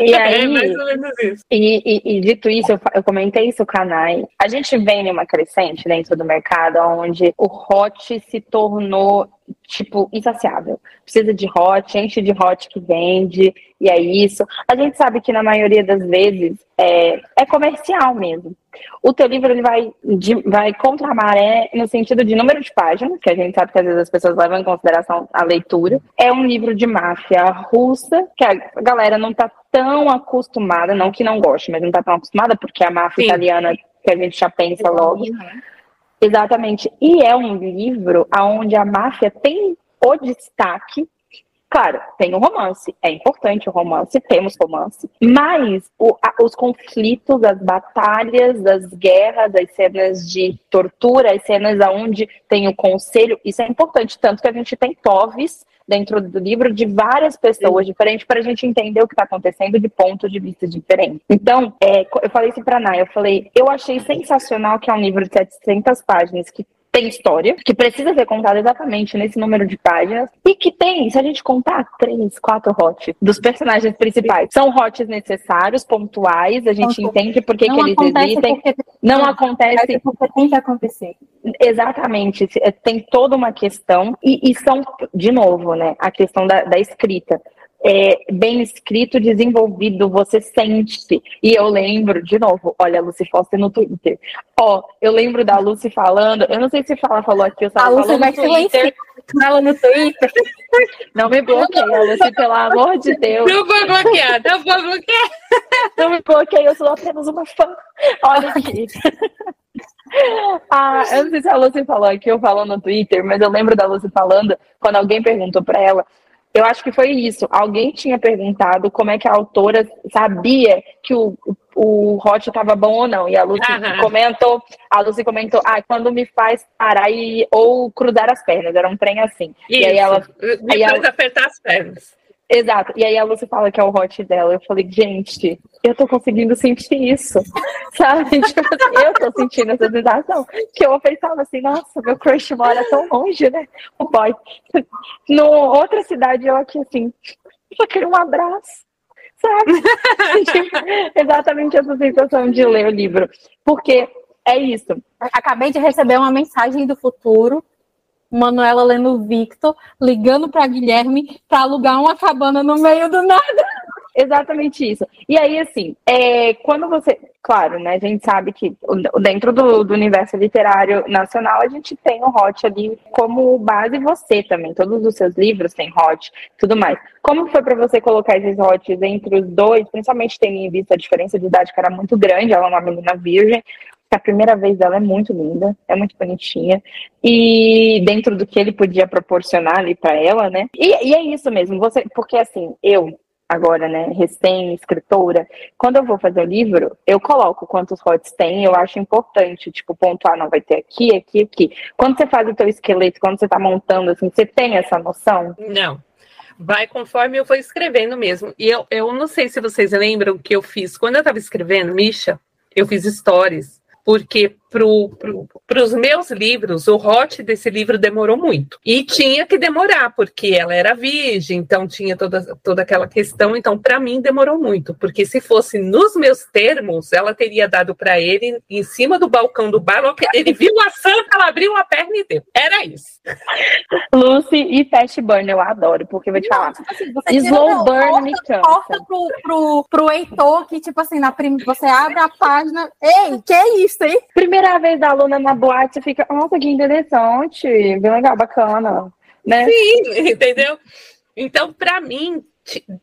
E (laughs) é aí, é mais ou menos isso. E, e, e dito isso, eu, eu, comentei isso com a Nai. A gente vem numa crescente dentro do mercado onde o hot se tornou tipo, insaciável. Precisa de hot, enche de hot que vende, e é isso. A gente sabe que na maioria das vezes é, é comercial mesmo. O teu livro ele vai, de, vai contra a maré no sentido de número de páginas, que a gente sabe que às vezes as pessoas levam em consideração a leitura. É um livro de máfia russa, que a galera não tá tão acostumada, não que não goste, mas não tá tão acostumada, porque a máfia Sim. italiana que a gente já pensa logo. Exatamente. E é um livro onde a máfia tem o destaque Claro, tem o romance, é importante o romance, temos romance, mas o, a, os conflitos, as batalhas, as guerras, as cenas de tortura, as cenas onde tem o conselho, isso é importante, tanto que a gente tem POVs dentro do livro de várias pessoas Sim. diferentes para a gente entender o que está acontecendo de pontos de vista diferentes. Então, é, eu falei isso para a Naya, eu falei, eu achei sensacional que é um livro de 700 páginas que tem história, que precisa ser contada exatamente nesse número de páginas, e que tem, se a gente contar três, quatro hots dos personagens principais, são hots necessários, pontuais, a gente não, entende por que, que eles existem. Porque, não, não acontece
porque tem que acontecer.
Exatamente, tem toda uma questão, e, e são, de novo, né, a questão da, da escrita é, bem escrito, desenvolvido, você sente. E eu lembro, de novo, olha a Lucy Foster no Twitter. Ó, eu lembro da Lucy falando, eu não sei se ela falou aqui, ela a Lucy vai Twitter. (laughs)
Fala no Twitter.
Não me bloqueia, Lucy, pelo amor de Deus.
Não vou bloquear, não vou bloquear.
Não me bloqueia, eu sou apenas uma fã. Olha aqui. Ah, eu não sei se a Lucy falou aqui ou falou no Twitter, mas eu lembro da Lucy falando, quando alguém perguntou para ela eu acho que foi isso. Alguém tinha perguntado como é que a autora sabia que o, o, hot estava bom ou não. E a Lucy comentou, a Lucy comentou, ah, quando me faz parar e, ou cruzar as pernas, era um trem assim.
Isso. E aí ela. Me aí faz ela, apertar as pernas.
Exato. E aí a Lucy fala que é o hot dela. Eu falei, gente, eu tô conseguindo sentir isso. (laughs) Sabe? Tipo assim, eu tô sentindo essa sensação. Que eu pensava assim, nossa, meu crush mora tão longe, né? O boy. No outra cidade, eu aqui assim, só quero um abraço. Sabe? (laughs) tipo, exatamente essa sensação de ler o livro. Porque é isso.
Acabei de receber uma mensagem do futuro Manuela lendo Victor, ligando para Guilherme para alugar uma cabana no meio do nada.
Exatamente isso. E aí, assim, é, quando você. Claro, né? A gente sabe que dentro do, do, universo literário nacional a gente tem o hot ali como base você também. Todos os seus livros têm hot, tudo mais. Como foi para você colocar esses hots entre os dois, principalmente tendo em vista a diferença de idade que era muito grande, ela é uma menina virgem, a primeira vez dela é muito linda, é muito bonitinha. E dentro do que ele podia proporcionar ali para ela, né? E, e, é isso mesmo, você, porque assim, eu agora, né, recém-escritora, quando eu vou fazer o livro, eu coloco quantos hots tem, eu acho importante, tipo, pontuar, não vai ter aqui, aqui, aqui. Quando você faz o teu esqueleto, quando você tá montando, assim, você tem essa noção?
Não. Vai conforme eu vou escrevendo mesmo. E eu, eu não sei se vocês lembram que eu fiz, quando eu tava escrevendo, Misha, eu fiz stories porque para os meus livros, o hot desse livro demorou muito. E tinha que demorar, porque ela era virgem, então tinha toda, toda aquela questão. Então, para mim, demorou muito, porque se fosse nos meus termos, ela teria dado para ele em cima do balcão do bar. Ele viu a santa, ela abriu a perna e deu. Era isso.
Lucy e Fast Burn, eu adoro, porque vou te falar. Tipo assim, Slow Burn me cansa.
Pro, pro, pro Heitor, que, tipo assim, na prim... você abre a página. Ei, que é isso, hein?
Primeira vez da aluna na boate, você fica, nossa, que interessante, bem legal, bacana. Né?
Sim, (laughs) entendeu? Então, para mim,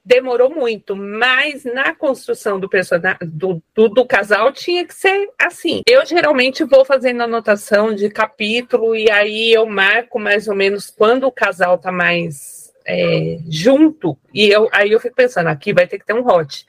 demorou muito, mas na construção do personagem do, do, do, casal tinha que ser assim. Eu geralmente vou fazendo anotação de capítulo e aí eu marco mais ou menos quando o casal tá mais é, junto, e eu, aí eu fico pensando, aqui vai ter que ter um hot.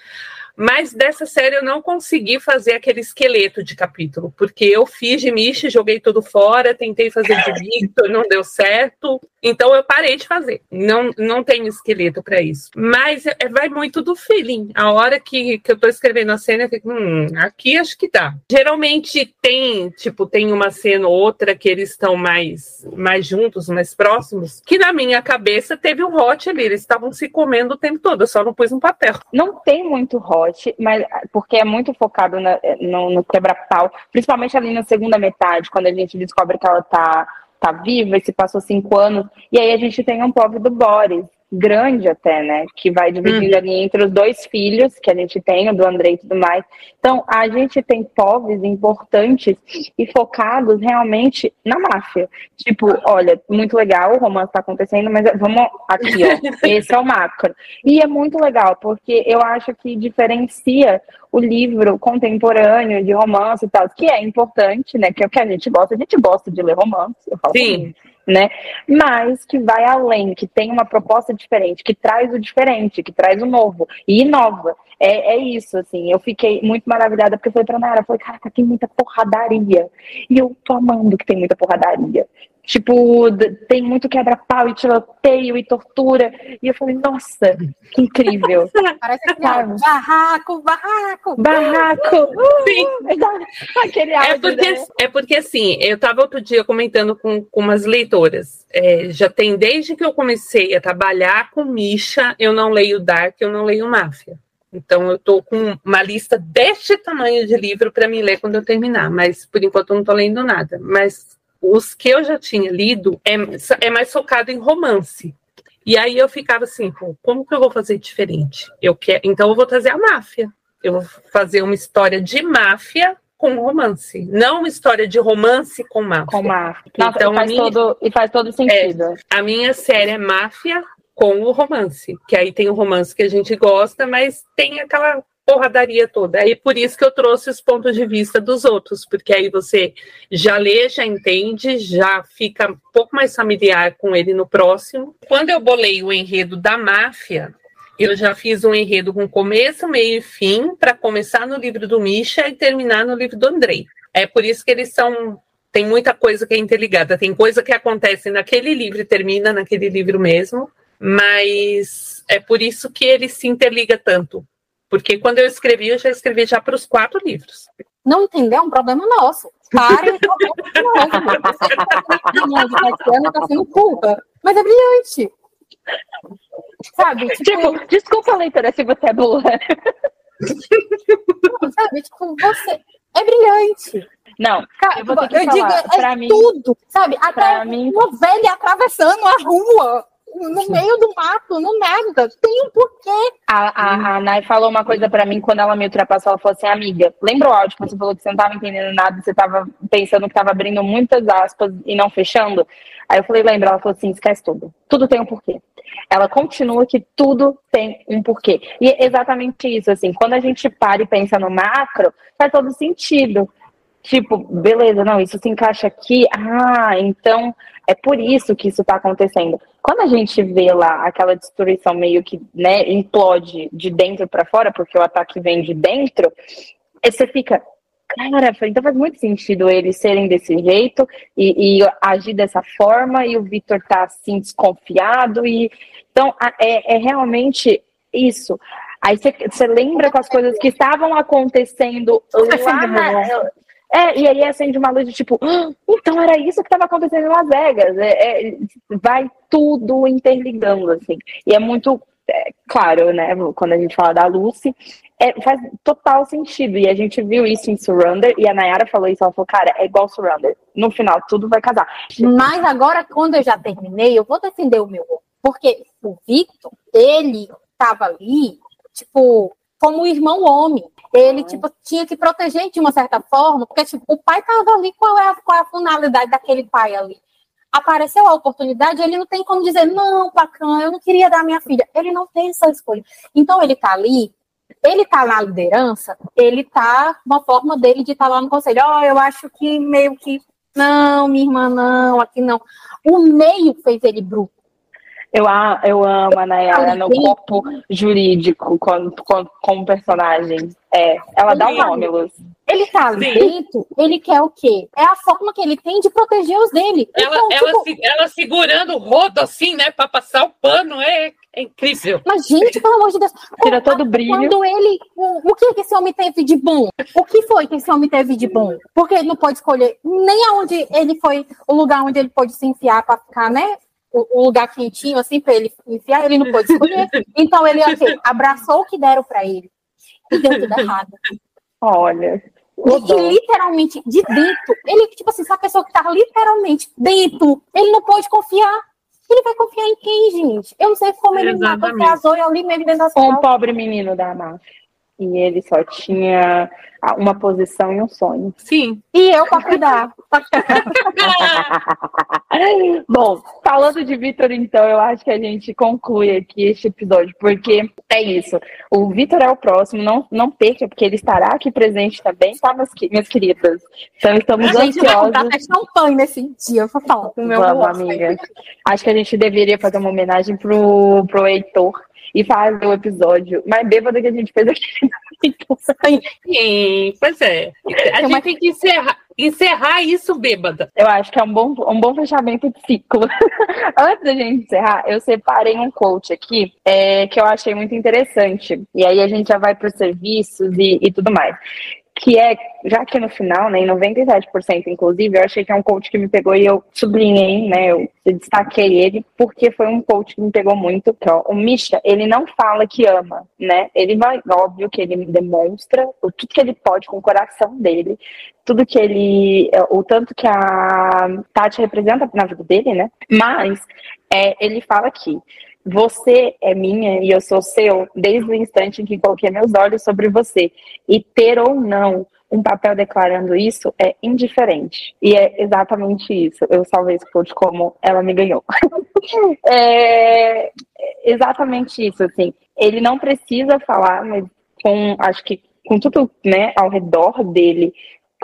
Mas dessa série eu não consegui fazer aquele esqueleto de capítulo, porque eu fiz de Michi, joguei tudo fora, tentei fazer de Victor, não deu certo. Então eu parei de fazer. Não, não tenho esqueleto para isso. Mas é, vai muito do feeling. A hora que, que eu tô escrevendo a cena, eu fico, hum, aqui acho que dá. Geralmente tem, tipo, tem uma cena ou outra que eles estão mais, mais juntos, mais próximos, que na minha cabeça teve um hot ali. Eles estavam se comendo o tempo todo, eu só não pus um papel.
Não tem muito hot mas porque é muito focado na, no, no quebra-pau, principalmente ali na segunda metade, quando a gente descobre que ela tá, tá viva e se passou cinco anos, e aí a gente tem um povo do Boris, grande até, né? Que vai dividindo hum. ali entre os dois filhos que a gente tem, o do André e tudo mais. Então, a gente tem povos importantes e focados realmente na máfia. Tipo, olha, muito legal, o romance tá acontecendo, mas vamos aqui, ó. (laughs) esse é o macro. E é muito legal, porque eu acho que diferencia o livro contemporâneo de romance e tal, que é importante, né? Que é o que a gente gosta. A gente gosta de ler romance. Eu falo
Sim.
Né? Mas que vai além, que tem uma proposta diferente, que traz o diferente, que traz o novo e inova. É, é isso, assim. Eu fiquei muito maravilhada porque eu falei pra Nara, falei, caraca, tem muita porradaria. E eu tô amando que tem muita porradaria. Tipo, tem muito quebra-pau e tiroteio e tortura. E eu falei, nossa, que incrível. (laughs)
Parece aquele barraco, barraco.
Barraco.
Sim. (laughs)
Aquele áudio,
é, porque,
né?
é porque, assim, eu estava outro dia comentando com, com umas leitoras. É, já tem, desde que eu comecei a trabalhar com Misha, eu não leio Dark, eu não leio Máfia. Então, eu estou com uma lista deste tamanho de livro para me ler quando eu terminar, mas por enquanto eu não estou lendo nada. Mas os que eu já tinha lido é, é mais focado em romance. E aí eu ficava assim, como que eu vou fazer diferente? Eu quero, então eu vou trazer a máfia. Eu vou fazer uma história de máfia com romance, não uma história de romance com máfia.
Com máfia. Nossa,
então,
e, faz
minha,
todo, e faz todo sentido.
É, a minha série é máfia com o romance, que aí tem o romance que a gente gosta, mas tem aquela porradaria toda. Aí por isso que eu trouxe os pontos de vista dos outros, porque aí você já lê, já entende, já fica um pouco mais familiar com ele no próximo. Quando eu bolei o enredo da máfia, eu já fiz um enredo com começo, meio e fim, para começar no livro do Misha e terminar no livro do Andrei. É por isso que eles são. Tem muita coisa que é interligada. Tem coisa que acontece naquele livro e termina naquele livro mesmo, mas é por isso que ele se interliga tanto porque quando eu escrevi, eu já escrevi já para os quatro livros.
Não entendeu? É um problema nosso. Parem de está sendo culpa. Mas é brilhante. Sabe?
Tipo, tipo desculpa, leitora, se você é boa.
sabe? Tipo, você é brilhante.
Não,
Cara, eu, vou ter que eu falar. digo, é pra mim, tudo, sabe? Até mim... uma velha atravessando a rua no meio do mato, no nada. Tem um porquê.
A, a, a Nai falou uma coisa para mim quando ela me ultrapassou. Ela falou assim: amiga, lembra o áudio que você falou que você não tava entendendo nada, você tava pensando que tava abrindo muitas aspas e não fechando? Aí eu falei: lembra? Ela falou assim: esquece tudo. Tudo tem um porquê. Ela continua que tudo tem um porquê. E é exatamente isso, assim, quando a gente para e pensa no macro, faz todo sentido. Tipo, beleza, não, isso se encaixa aqui. Ah, então é por isso que isso está acontecendo. Quando a gente vê lá aquela destruição meio que né, implode de dentro para fora, porque o ataque vem de dentro, você fica, cara, então faz muito sentido eles serem desse jeito e, e agir dessa forma, e o Victor tá assim desconfiado, e então é, é realmente isso. Aí você lembra com as coisas que estavam acontecendo lá é, e aí acende uma luz de tipo, ah, então era isso que estava acontecendo em Las Vegas. É, é, vai tudo interligando, assim. E é muito é, claro, né? Quando a gente fala da Lucy, é, faz total sentido. E a gente viu isso em Surrender, e a Nayara falou isso, ela falou, cara, é igual Surrender. No final, tudo vai casar.
Mas agora, quando eu já terminei, eu vou defender o meu. Porque o Victor, ele tava ali, tipo, como o irmão homem. Ele, tipo, tinha que proteger de uma certa forma, porque, tipo, o pai tava ali, qual é a, qual é a finalidade daquele pai ali? Apareceu a oportunidade, ele não tem como dizer, não, Pacan, eu não queria dar minha filha. Ele não tem essa escolha. Então, ele tá ali, ele tá na liderança, ele tá uma forma dele de estar tá lá no conselho. Ó, oh, eu acho que meio que, não, minha irmã, não, aqui não. O meio fez ele bruto.
Eu, eu amo a Nayara no corpo jurídico como, como personagem. É, ela dá um nome, Luz.
Ele tá ele quer o quê? É a forma que ele tem de proteger os dele.
Ela, então, ela, tipo... ela segurando o rodo assim, né, pra passar o pano, é, é incrível.
Mas, gente, pelo amor de Deus.
Tira todo o brilho.
Quando ele. O, o que, que esse homem teve de bom? O que foi que esse homem teve de bom? Porque ele não pode escolher nem aonde ele foi, o lugar onde ele pode se enfiar pra ficar, né? O, lugar quentinho, assim, para ele enfiar, ele não pôde escolher. Então ele okay, abraçou o que deram para ele. E deu tudo errado.
Olha.
E, e, literalmente, de dentro, ele, tipo assim, essa pessoa que tá literalmente dentro, ele não pode confiar. Ele vai confiar em quem, gente? Eu não sei como ele matou o Zoe ali mesmo dentro da
sala. Um pobre menino da máfia. E ele só tinha uma posição e um sonho.
Sim.
E eu para cuidar. (laughs)
Bom, falando de Vitor, então, eu acho que a gente conclui aqui este episódio, porque é isso. O Vitor é o próximo, não, não perca, porque ele estará aqui presente também, tá, minhas, minhas queridas? Então, estamos a gente ansiosos. Vai
comprar champanhe nesse dia, eu vou falar com o meu
Vamos, amiga. Acho que a gente deveria fazer uma homenagem pro, pro Heitor, e fazer o episódio mais bêbado que a gente fez aqui.
Sim, pois é. A gente tem que encerrar, encerrar isso bêbada.
Eu acho que é um bom, um bom fechamento de ciclo. (laughs) Antes da gente encerrar, eu separei um coach aqui é, que eu achei muito interessante. E aí a gente já vai para os serviços e, e tudo mais que é, já que no final, né, em 97% inclusive, eu achei que é um coach que me pegou e eu sublinhei, né, eu destaquei ele, porque foi um coach que me pegou muito, ó, o Misha, ele não fala que ama, né, ele vai, óbvio que ele demonstra o tudo que ele pode com o coração dele, tudo que ele, é, o tanto que a Tati representa na vida dele, né, mas é, ele fala que você é minha e eu sou seu desde o instante em que coloquei meus olhos sobre você. E ter ou não um papel declarando isso é indiferente. E é exatamente isso. Eu salvei esse como ela me ganhou. (laughs) é exatamente isso, assim. Ele não precisa falar, mas com, acho que com tudo, né, ao redor dele,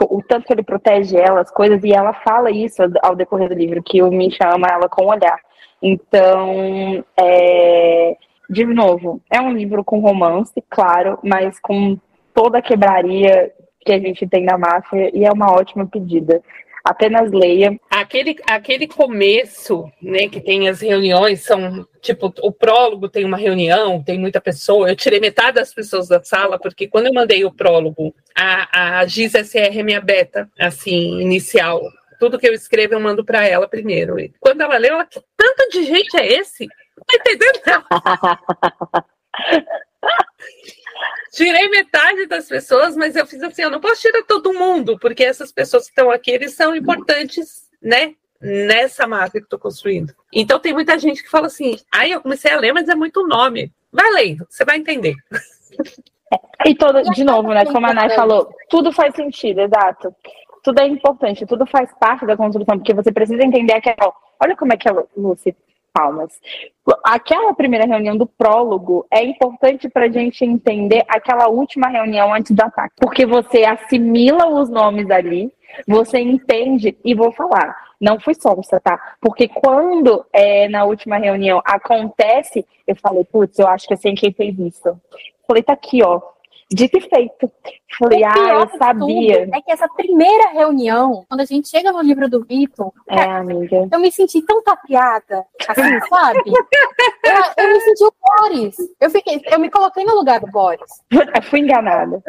o tanto que ele protege ela, as coisas, e ela fala isso ao decorrer do livro, que o Misha ama ela com o olhar. Então, é, de novo, é um livro com romance, claro, mas com toda a quebraria que a gente tem na máfia, e é uma ótima pedida. Apenas leia.
Aquele, aquele começo, né, que tem as reuniões, são tipo, o prólogo tem uma reunião, tem muita pessoa. Eu tirei metade das pessoas da sala, porque quando eu mandei o prólogo, a, a Giz é minha beta, assim, inicial tudo que eu escrevo eu mando para ela primeiro. E quando ela leu, ela, que tanto de gente é esse? Não tá entendendo? (laughs) Tirei metade das pessoas, mas eu fiz assim, eu não posso tirar todo mundo, porque essas pessoas que estão aqui, eles são importantes, né? Nessa máquina que estou construindo. Então tem muita gente que fala assim, aí eu comecei a ler, mas é muito nome. Vai lendo, você vai entender.
E todo, de novo, né? Como a Nay falou, tudo faz sentido, exato tudo é importante, tudo faz parte da construção, porque você precisa entender aquela. Olha como é que a Lucy palmas. Aquela primeira reunião do prólogo é importante para a gente entender aquela última reunião antes do ataque, porque você assimila os nomes ali, você entende e vou falar. Não fui sonsa, tá? Porque quando é, na última reunião acontece, eu falei, putz, eu acho que eu sei quem fez isso. Falei, tá aqui, ó Dito e feito. Falei, ah, eu sabia.
É que essa primeira reunião, quando a gente chega no livro do Vitor,
é, amiga.
eu me senti tão tapeada, assim, (laughs) sabe? eu, eu, me senti o Boris. Eu, fiquei, eu me coloquei no lugar do Boris.
Eu fui enganada.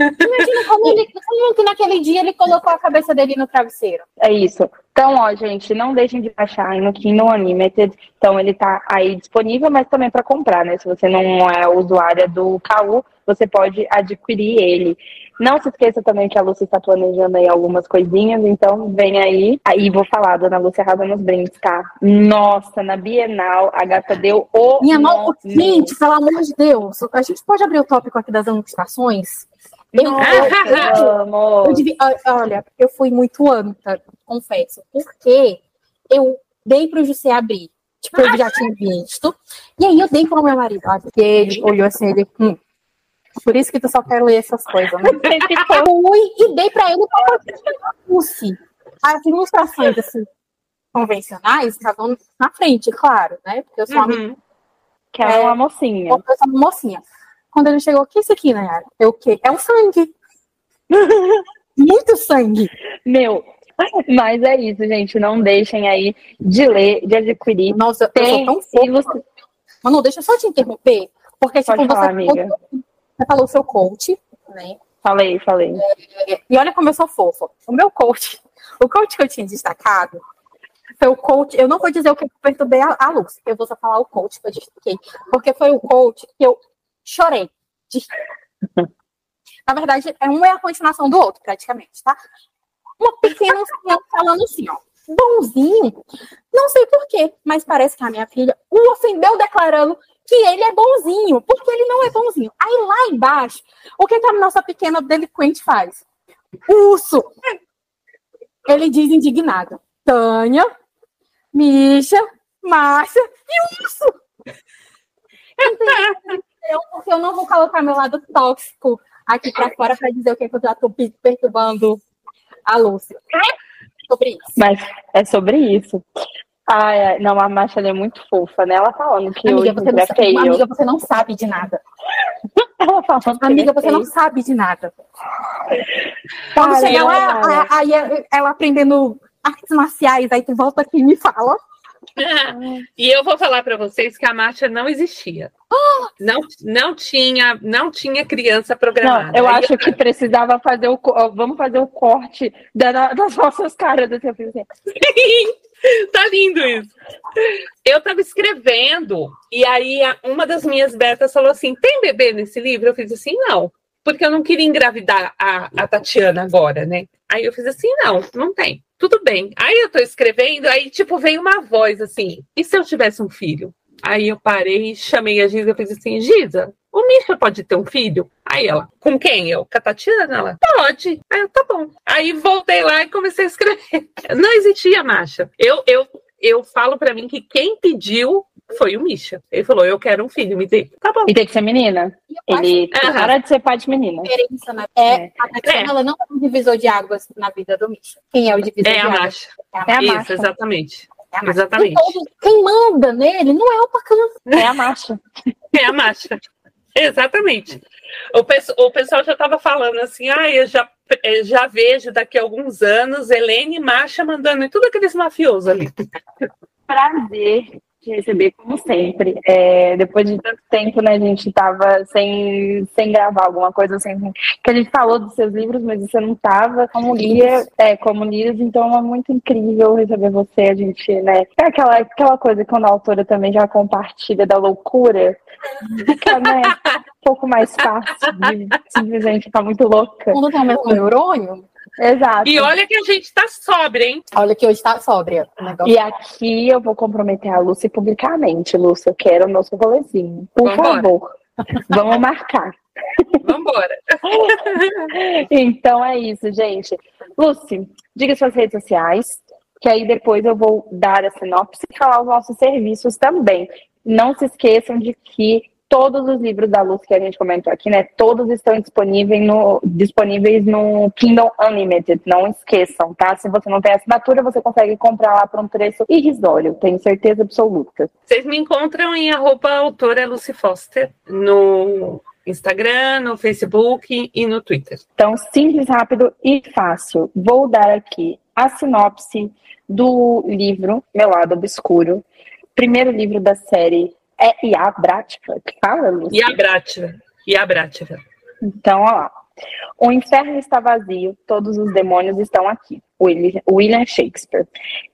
Imagina como, ele, como que naquele dia ele colocou a cabeça dele no travesseiro.
É isso. Então, ó, gente, não deixem de baixar no Kindle Unlimited. Então, ele tá aí disponível, mas também para comprar, né? Se você não é usuária do KU, você pode adquirir ele. Não se esqueça também que a Lúcia está planejando aí algumas coisinhas, então vem aí. Aí vou falar, dona Lúcia arrasa nos brindes, tá? Nossa, na Bienal, a gata deu o.
Minha mão, gente, pelo amor de Deus, a gente pode abrir o tópico aqui das ilustrações? Eu, eu, eu devia, olha, eu fui muito anta, confesso, porque eu dei para o José abrir. Tipo, eu já tinha visto. E aí eu dei para o meu marido. Porque ele olhou assim, ele. Hum, por isso que tu só quer ler essas coisas, né? fui e dei para ele para Lucy. As ilustrações, assim, convencionais estavam na frente, claro, né? Porque eu sou
uhum. uma. Que é, uma mocinha. Eu
sou uma mocinha. Quando ele chegou, o que é isso aqui, Nayara? É o quê? É o sangue. (laughs) Muito sangue.
Meu, mas é isso, gente. Não deixem aí de ler, de adquirir.
Nossa, Tem, eu sou tão fofa. Mas não, deixa eu só te interromper. Porque, tipo,
falar,
você,
amiga.
Você falou o seu coach, né?
Falei, falei.
É, e olha como eu sou fofa. O meu coach, o coach que eu tinha destacado, foi o coach. Eu não vou dizer o que eu perturbei a, a Luz, eu vou só falar o coach que eu destaquei. Porque foi o coach que eu chorei. (laughs) Na verdade, é um é a continuação do outro, praticamente, tá? Uma pequena falando assim, ó. Bonzinho, não sei porquê, mas parece que a minha filha o ofendeu declarando que ele é bonzinho, porque ele não é bonzinho. Aí lá embaixo, o que, que a nossa pequena delinquente faz? Urso! Ele diz indignado: Tânia, Misha, Márcia e Urso! Porque eu não vou colocar meu lado tóxico aqui para fora para dizer o que, que eu já estou perturbando a Lúcia. Sobre isso.
Mas é sobre isso. Ah, não, a Marcha é muito fofa, né? Ela falando que
amiga, você não
é
sabe,
feio.
amiga, você não sabe de nada. (laughs)
Ela falando que
Amiga,
é
você não sabe de nada. Quando chegar
não,
lá, aí ela aprendendo artes marciais, aí tu volta aqui e me fala. (laughs)
E eu vou falar para vocês que a marcha não existia. (gasps) Não, não tinha, não tinha criança programada.
Não, eu
Aí
acho que precisava fazer o. Vamos fazer o corte da- das nossas caras. Eu fiz assim, (laughs)
tá lindo isso. Eu tava escrevendo, e aí uma das minhas betas falou assim: tem bebê nesse livro? Eu fiz assim, não. Porque eu não queria engravidar a, a Tatiana agora, né? Aí eu fiz assim, não, não tem. Tudo bem. Aí eu tô escrevendo, aí tipo, veio uma voz assim, e se eu tivesse um filho? Aí eu parei, chamei a Giza e fiz assim, Giza, o Misha pode ter um filho? Aí ela, com quem? Eu, com a Tatiana? Ela, pode. Aí eu, tá bom. Aí voltei lá e comecei a escrever. (laughs) Não existia marcha. Eu, eu, eu falo pra mim que quem pediu foi o Misha. Ele falou, eu quero um filho, me dê. Tá bom.
E tem que ser menina.
Acho
Ele
Aham.
para de ser pai de menina.
diferença na é,
É.
a Tatiana,
É.
ela não é um divisor de águas na vida do Misha. Quem é o divisor
É
de
a
águas?
marcha.
É a
Isso,
marcha.
exatamente.
É a Marcia.
Exatamente.
Todos- quem manda nele não é o bacana.
É a marcha.
É a marcha. Exatamente. O, o pessoal já estava falando assim, ah, eu já, já vejo daqui a alguns anos Helene e Marcha mandando em tudo aqueles mafiosos ali.
Prazer te receber, como sempre. É, depois de tanto tempo, né, a gente tava sem, sem gravar alguma coisa, sem, que a gente falou dos seus livros, mas você não tava como lia, é, como lias, então é muito incrível receber você, a gente, né, é aquela, aquela coisa quando a autora também já compartilha da loucura, fica, né, (laughs) um pouco mais fácil de simplesmente ficar muito louca.
Quando tem o mesmo neurônio,
Exato.
E olha que a gente tá sóbria, hein?
olha que hoje tá sóbria.
E aqui eu vou comprometer a Lúcia publicamente. Lúcia, eu quero o nosso rolezinho. Por
Vambora.
favor. Vamos marcar.
Vambora. (laughs)
Então é isso, gente. Lúcia, diga suas redes sociais, que aí depois eu vou dar a sinopse e falar os nossos serviços também. Não se esqueçam de que todos os livros da Lúcia que a gente comentou aqui, né? Todos estão disponíveis no, disponíveis no Kindle Unlimited. Não esqueçam, tá? Se você não tem assinatura, você consegue comprar lá por um preço irrisório, tenho certeza absoluta.
Vocês me encontram em arroba autora Lucy Foster no Instagram, no Facebook e no Twitter.
Então, simples, rápido e fácil. Vou dar aqui a sinopse do livro Meu Lado Obscuro, primeiro livro da série É Ia Bratica, que fala, Lúcia?
E a Brátiva. E a Brátiva.
Então, ó lá. O inferno está vazio, todos os demônios estão aqui. Willi- William Shakespeare.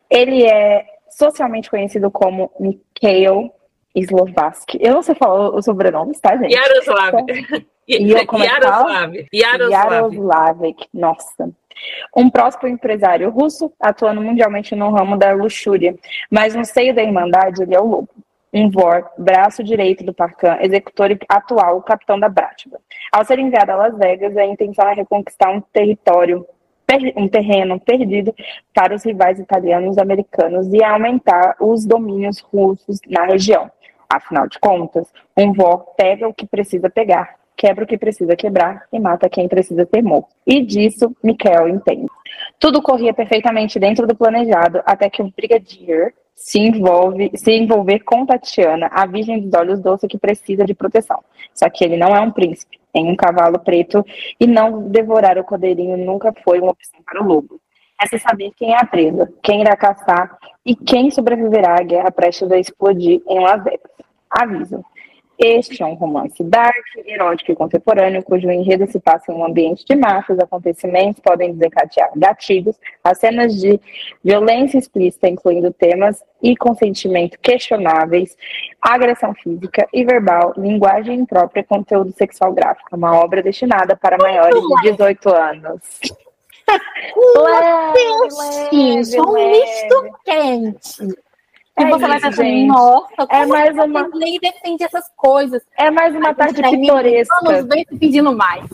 Ele é socialmente conhecido como Mikhail Slovatsky. Eu não sei falar os sobrenomes, tá, gente?
Yaroslav. (laughs)
E eu, como é?
Yaroslav. Yaroslav.
Yaroslavek, nossa. Um próspero empresário russo, atuando mundialmente no ramo da luxúria. Mas no seio da Irmandade, ele é o lobo. Um vor, braço direito do Parcan, executor e atual capitão da Bratva. Ao ser enviado a Las Vegas, a intenção é reconquistar um território, um terreno perdido para os rivais italianos e americanos e aumentar os domínios russos na região. Afinal de contas, um vor pega o que precisa pegar, quebra o que precisa quebrar e mata quem precisa ter morto. E disso, Mikael entende. Tudo corria perfeitamente dentro do planejado até que o Brigadier se envolve, se envolver com Tatiana, a virgem dos olhos doces que precisa de proteção. Só que ele não é um príncipe, tem um cavalo preto e não devorar o cordeirinho nunca foi uma opção para o lobo. É saber quem é a presa, quem irá caçar e quem sobreviverá à guerra prestes a explodir em Las Vegas. Aviso. Este é um romance dark, erótico e contemporâneo, cujo enredo se passa em um ambiente de máfias, acontecimentos podem desencadear gatilhos, as cenas de violência explícita, incluindo temas e consentimento questionáveis, agressão física e verbal, linguagem imprópria, conteúdo sexual gráfico. Uma obra destinada para maiores de 18 anos. leve,
Sim, só um
leve.
misto quente. E
É
você vai
isso,
pensar,
gente.
nossa,
É mais
que
uma-
você nem defende essas coisas?
É mais uma tarde pitoresca.
Vamos bem se pedindo mais.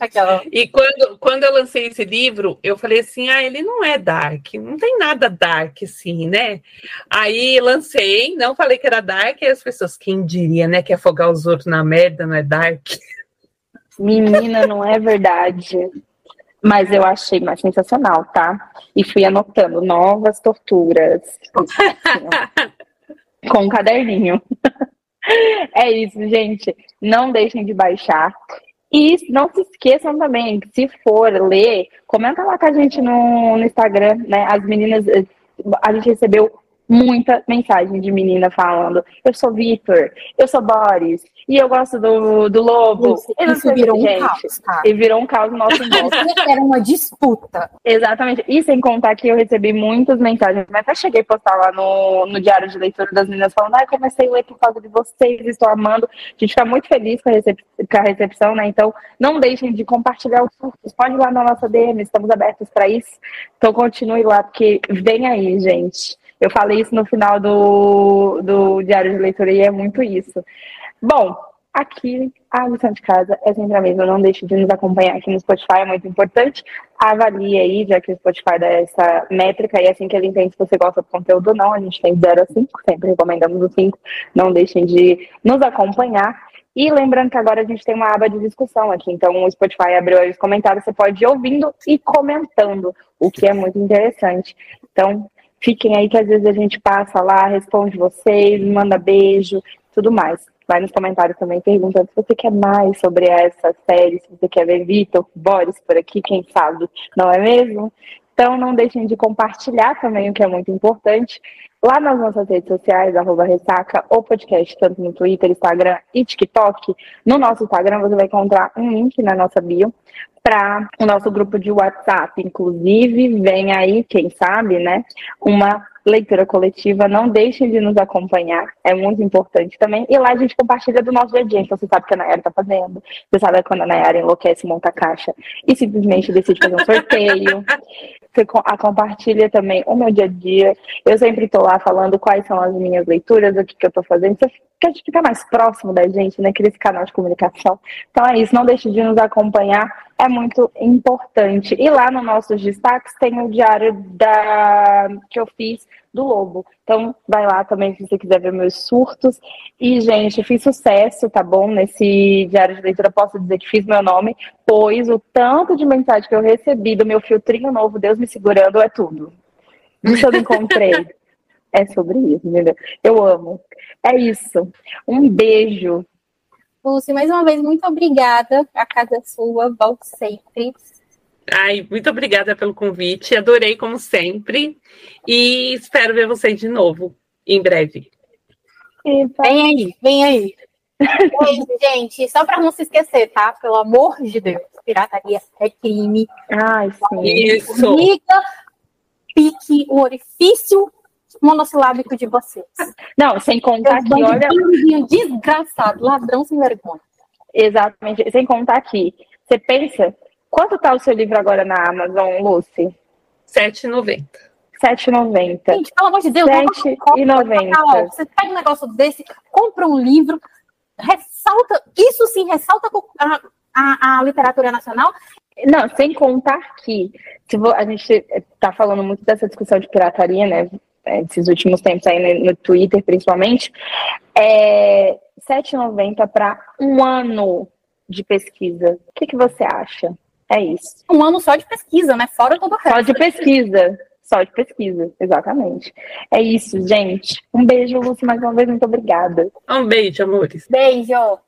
Aquela.
E quando, quando eu lancei esse livro, eu falei assim: ah, ele não é dark, não tem nada dark assim, né? Aí lancei, não falei que era dark, e as pessoas, quem diria, né, que afogar os outros na merda não é dark?
Menina, não é verdade. Mas eu achei mais sensacional, tá? E fui anotando novas torturas. Assim, (laughs) com um caderninho. (laughs) É isso, gente. Não deixem de baixar. E não se esqueçam também, se for ler, comenta lá com a gente no, no Instagram, né? As meninas, eh, a gente recebeu muita mensagem de menina falando: eu sou Vitor, eu sou Boris, e eu gosto do, do Lobo.
Isso,
não
isso virou um
gente.
caos, cara.
E virou um caos no nosso
Era uma disputa.
Exatamente. E sem contar que eu recebi muitas mensagens, mas até cheguei a postar lá no, no diário de leitura das meninas falando, ah, comecei a ler por causa de vocês, estou amando. A gente fica muito feliz com a, recep- com a recepção, né? Então, não deixem de compartilhar os surtos. Pode ir lá na nossa DM, estamos abertos para isso. Então, continue lá, porque vem aí, gente. Eu falei isso no final do, do diário de leitura e é muito isso. Bom, aqui a lição de casa é sempre a mesma. Não deixe de nos acompanhar aqui no Spotify, é muito importante. Avalie aí, já que o Spotify dá essa métrica e assim que ele entende se você gosta do conteúdo ou não. A gente tem 0 a 5, sempre recomendamos o 5. Não deixem de nos acompanhar. E lembrando que agora a gente tem uma aba de discussão aqui, então o Spotify abriu aí os comentários, você pode ir ouvindo e comentando, o que é muito interessante. Então, fiquem aí que às vezes a gente passa lá, responde vocês, manda beijo, tudo mais. Vai nos comentários também perguntando se você quer mais sobre essa série, se você quer ver Vitor, Boris por aqui, quem sabe, não é mesmo? Então não deixem de compartilhar também, o que é muito importante. Lá nas nossas redes sociais, arroba Ressaca, ou podcast, tanto no Twitter, Instagram e TikTok. No nosso Instagram você vai encontrar um link na nossa bio para o nosso grupo de WhatsApp. Inclusive, vem aí, quem sabe, né? Uma leitura coletiva. Não deixem de nos acompanhar, é muito importante também. E lá a gente compartilha do nosso dia a dia. Então, você sabe o que a Nayara está fazendo. Você sabe quando a Nayara enlouquece, monta a caixa e simplesmente decide fazer um sorteio. (laughs) Você co- a compartilha também o meu dia a dia. Eu sempre estou lá falando quais são as minhas leituras, o que, que eu estou fazendo. Você quer ficar mais próximo da gente, né? Cria canal de comunicação. Então é isso, não deixe de nos acompanhar, é muito importante. E lá nos nossos destaques tem o diário da que eu fiz do Lobo. Então vai lá também se você quiser ver meus surtos. E, gente, fiz sucesso, tá bom? Nesse diário de leitura, posso dizer que fiz meu nome, pois o tanto de mensagem que eu recebi do meu filtrinho novo, Deus me segurando, é tudo. Isso eu encontrei. (laughs) É sobre isso, entendeu? Eu amo. É isso. Um beijo.
Lúcia, mais uma vez, muito obrigada. A casa é sua, volte sempre.
Ai, muito obrigada pelo convite, adorei como sempre e espero ver vocês de novo em breve.
Eita.
Vem aí, vem aí. Beijo, (laughs) gente. Só para não se esquecer, tá? Pelo amor de Deus. Pirataria é crime.
Ai, sim.
Isso.
Liga, pique o orifício monossilábico de vocês.
Não, sem contar que, olha,
bandido desgraçado, ladrão sem vergonha.
exatamente, sem contar que, você pensa, quanto tá o seu livro agora na Amazon, Lucy?
7,90.
R$7,90.
Gente, pelo amor de Deus,
Sete
não compra,
e noventa.
ó, Você pega um negócio desse, compra um livro, ressalta, isso sim, ressalta a, a, a literatura nacional.
Não, sem contar que se vo- a gente está falando muito dessa discussão de pirataria, né? É, Esses últimos tempos aí no, no Twitter, principalmente, é R$ 7,90 para um ano de pesquisa. O que, que você acha? É isso.
Um ano só de pesquisa, né? Fora todo o resto.
Só de pesquisa. Só de pesquisa, exatamente. É isso, gente. Um beijo, Lúcia, mais uma vez, muito obrigada.
Um beijo, amores.
Beijo!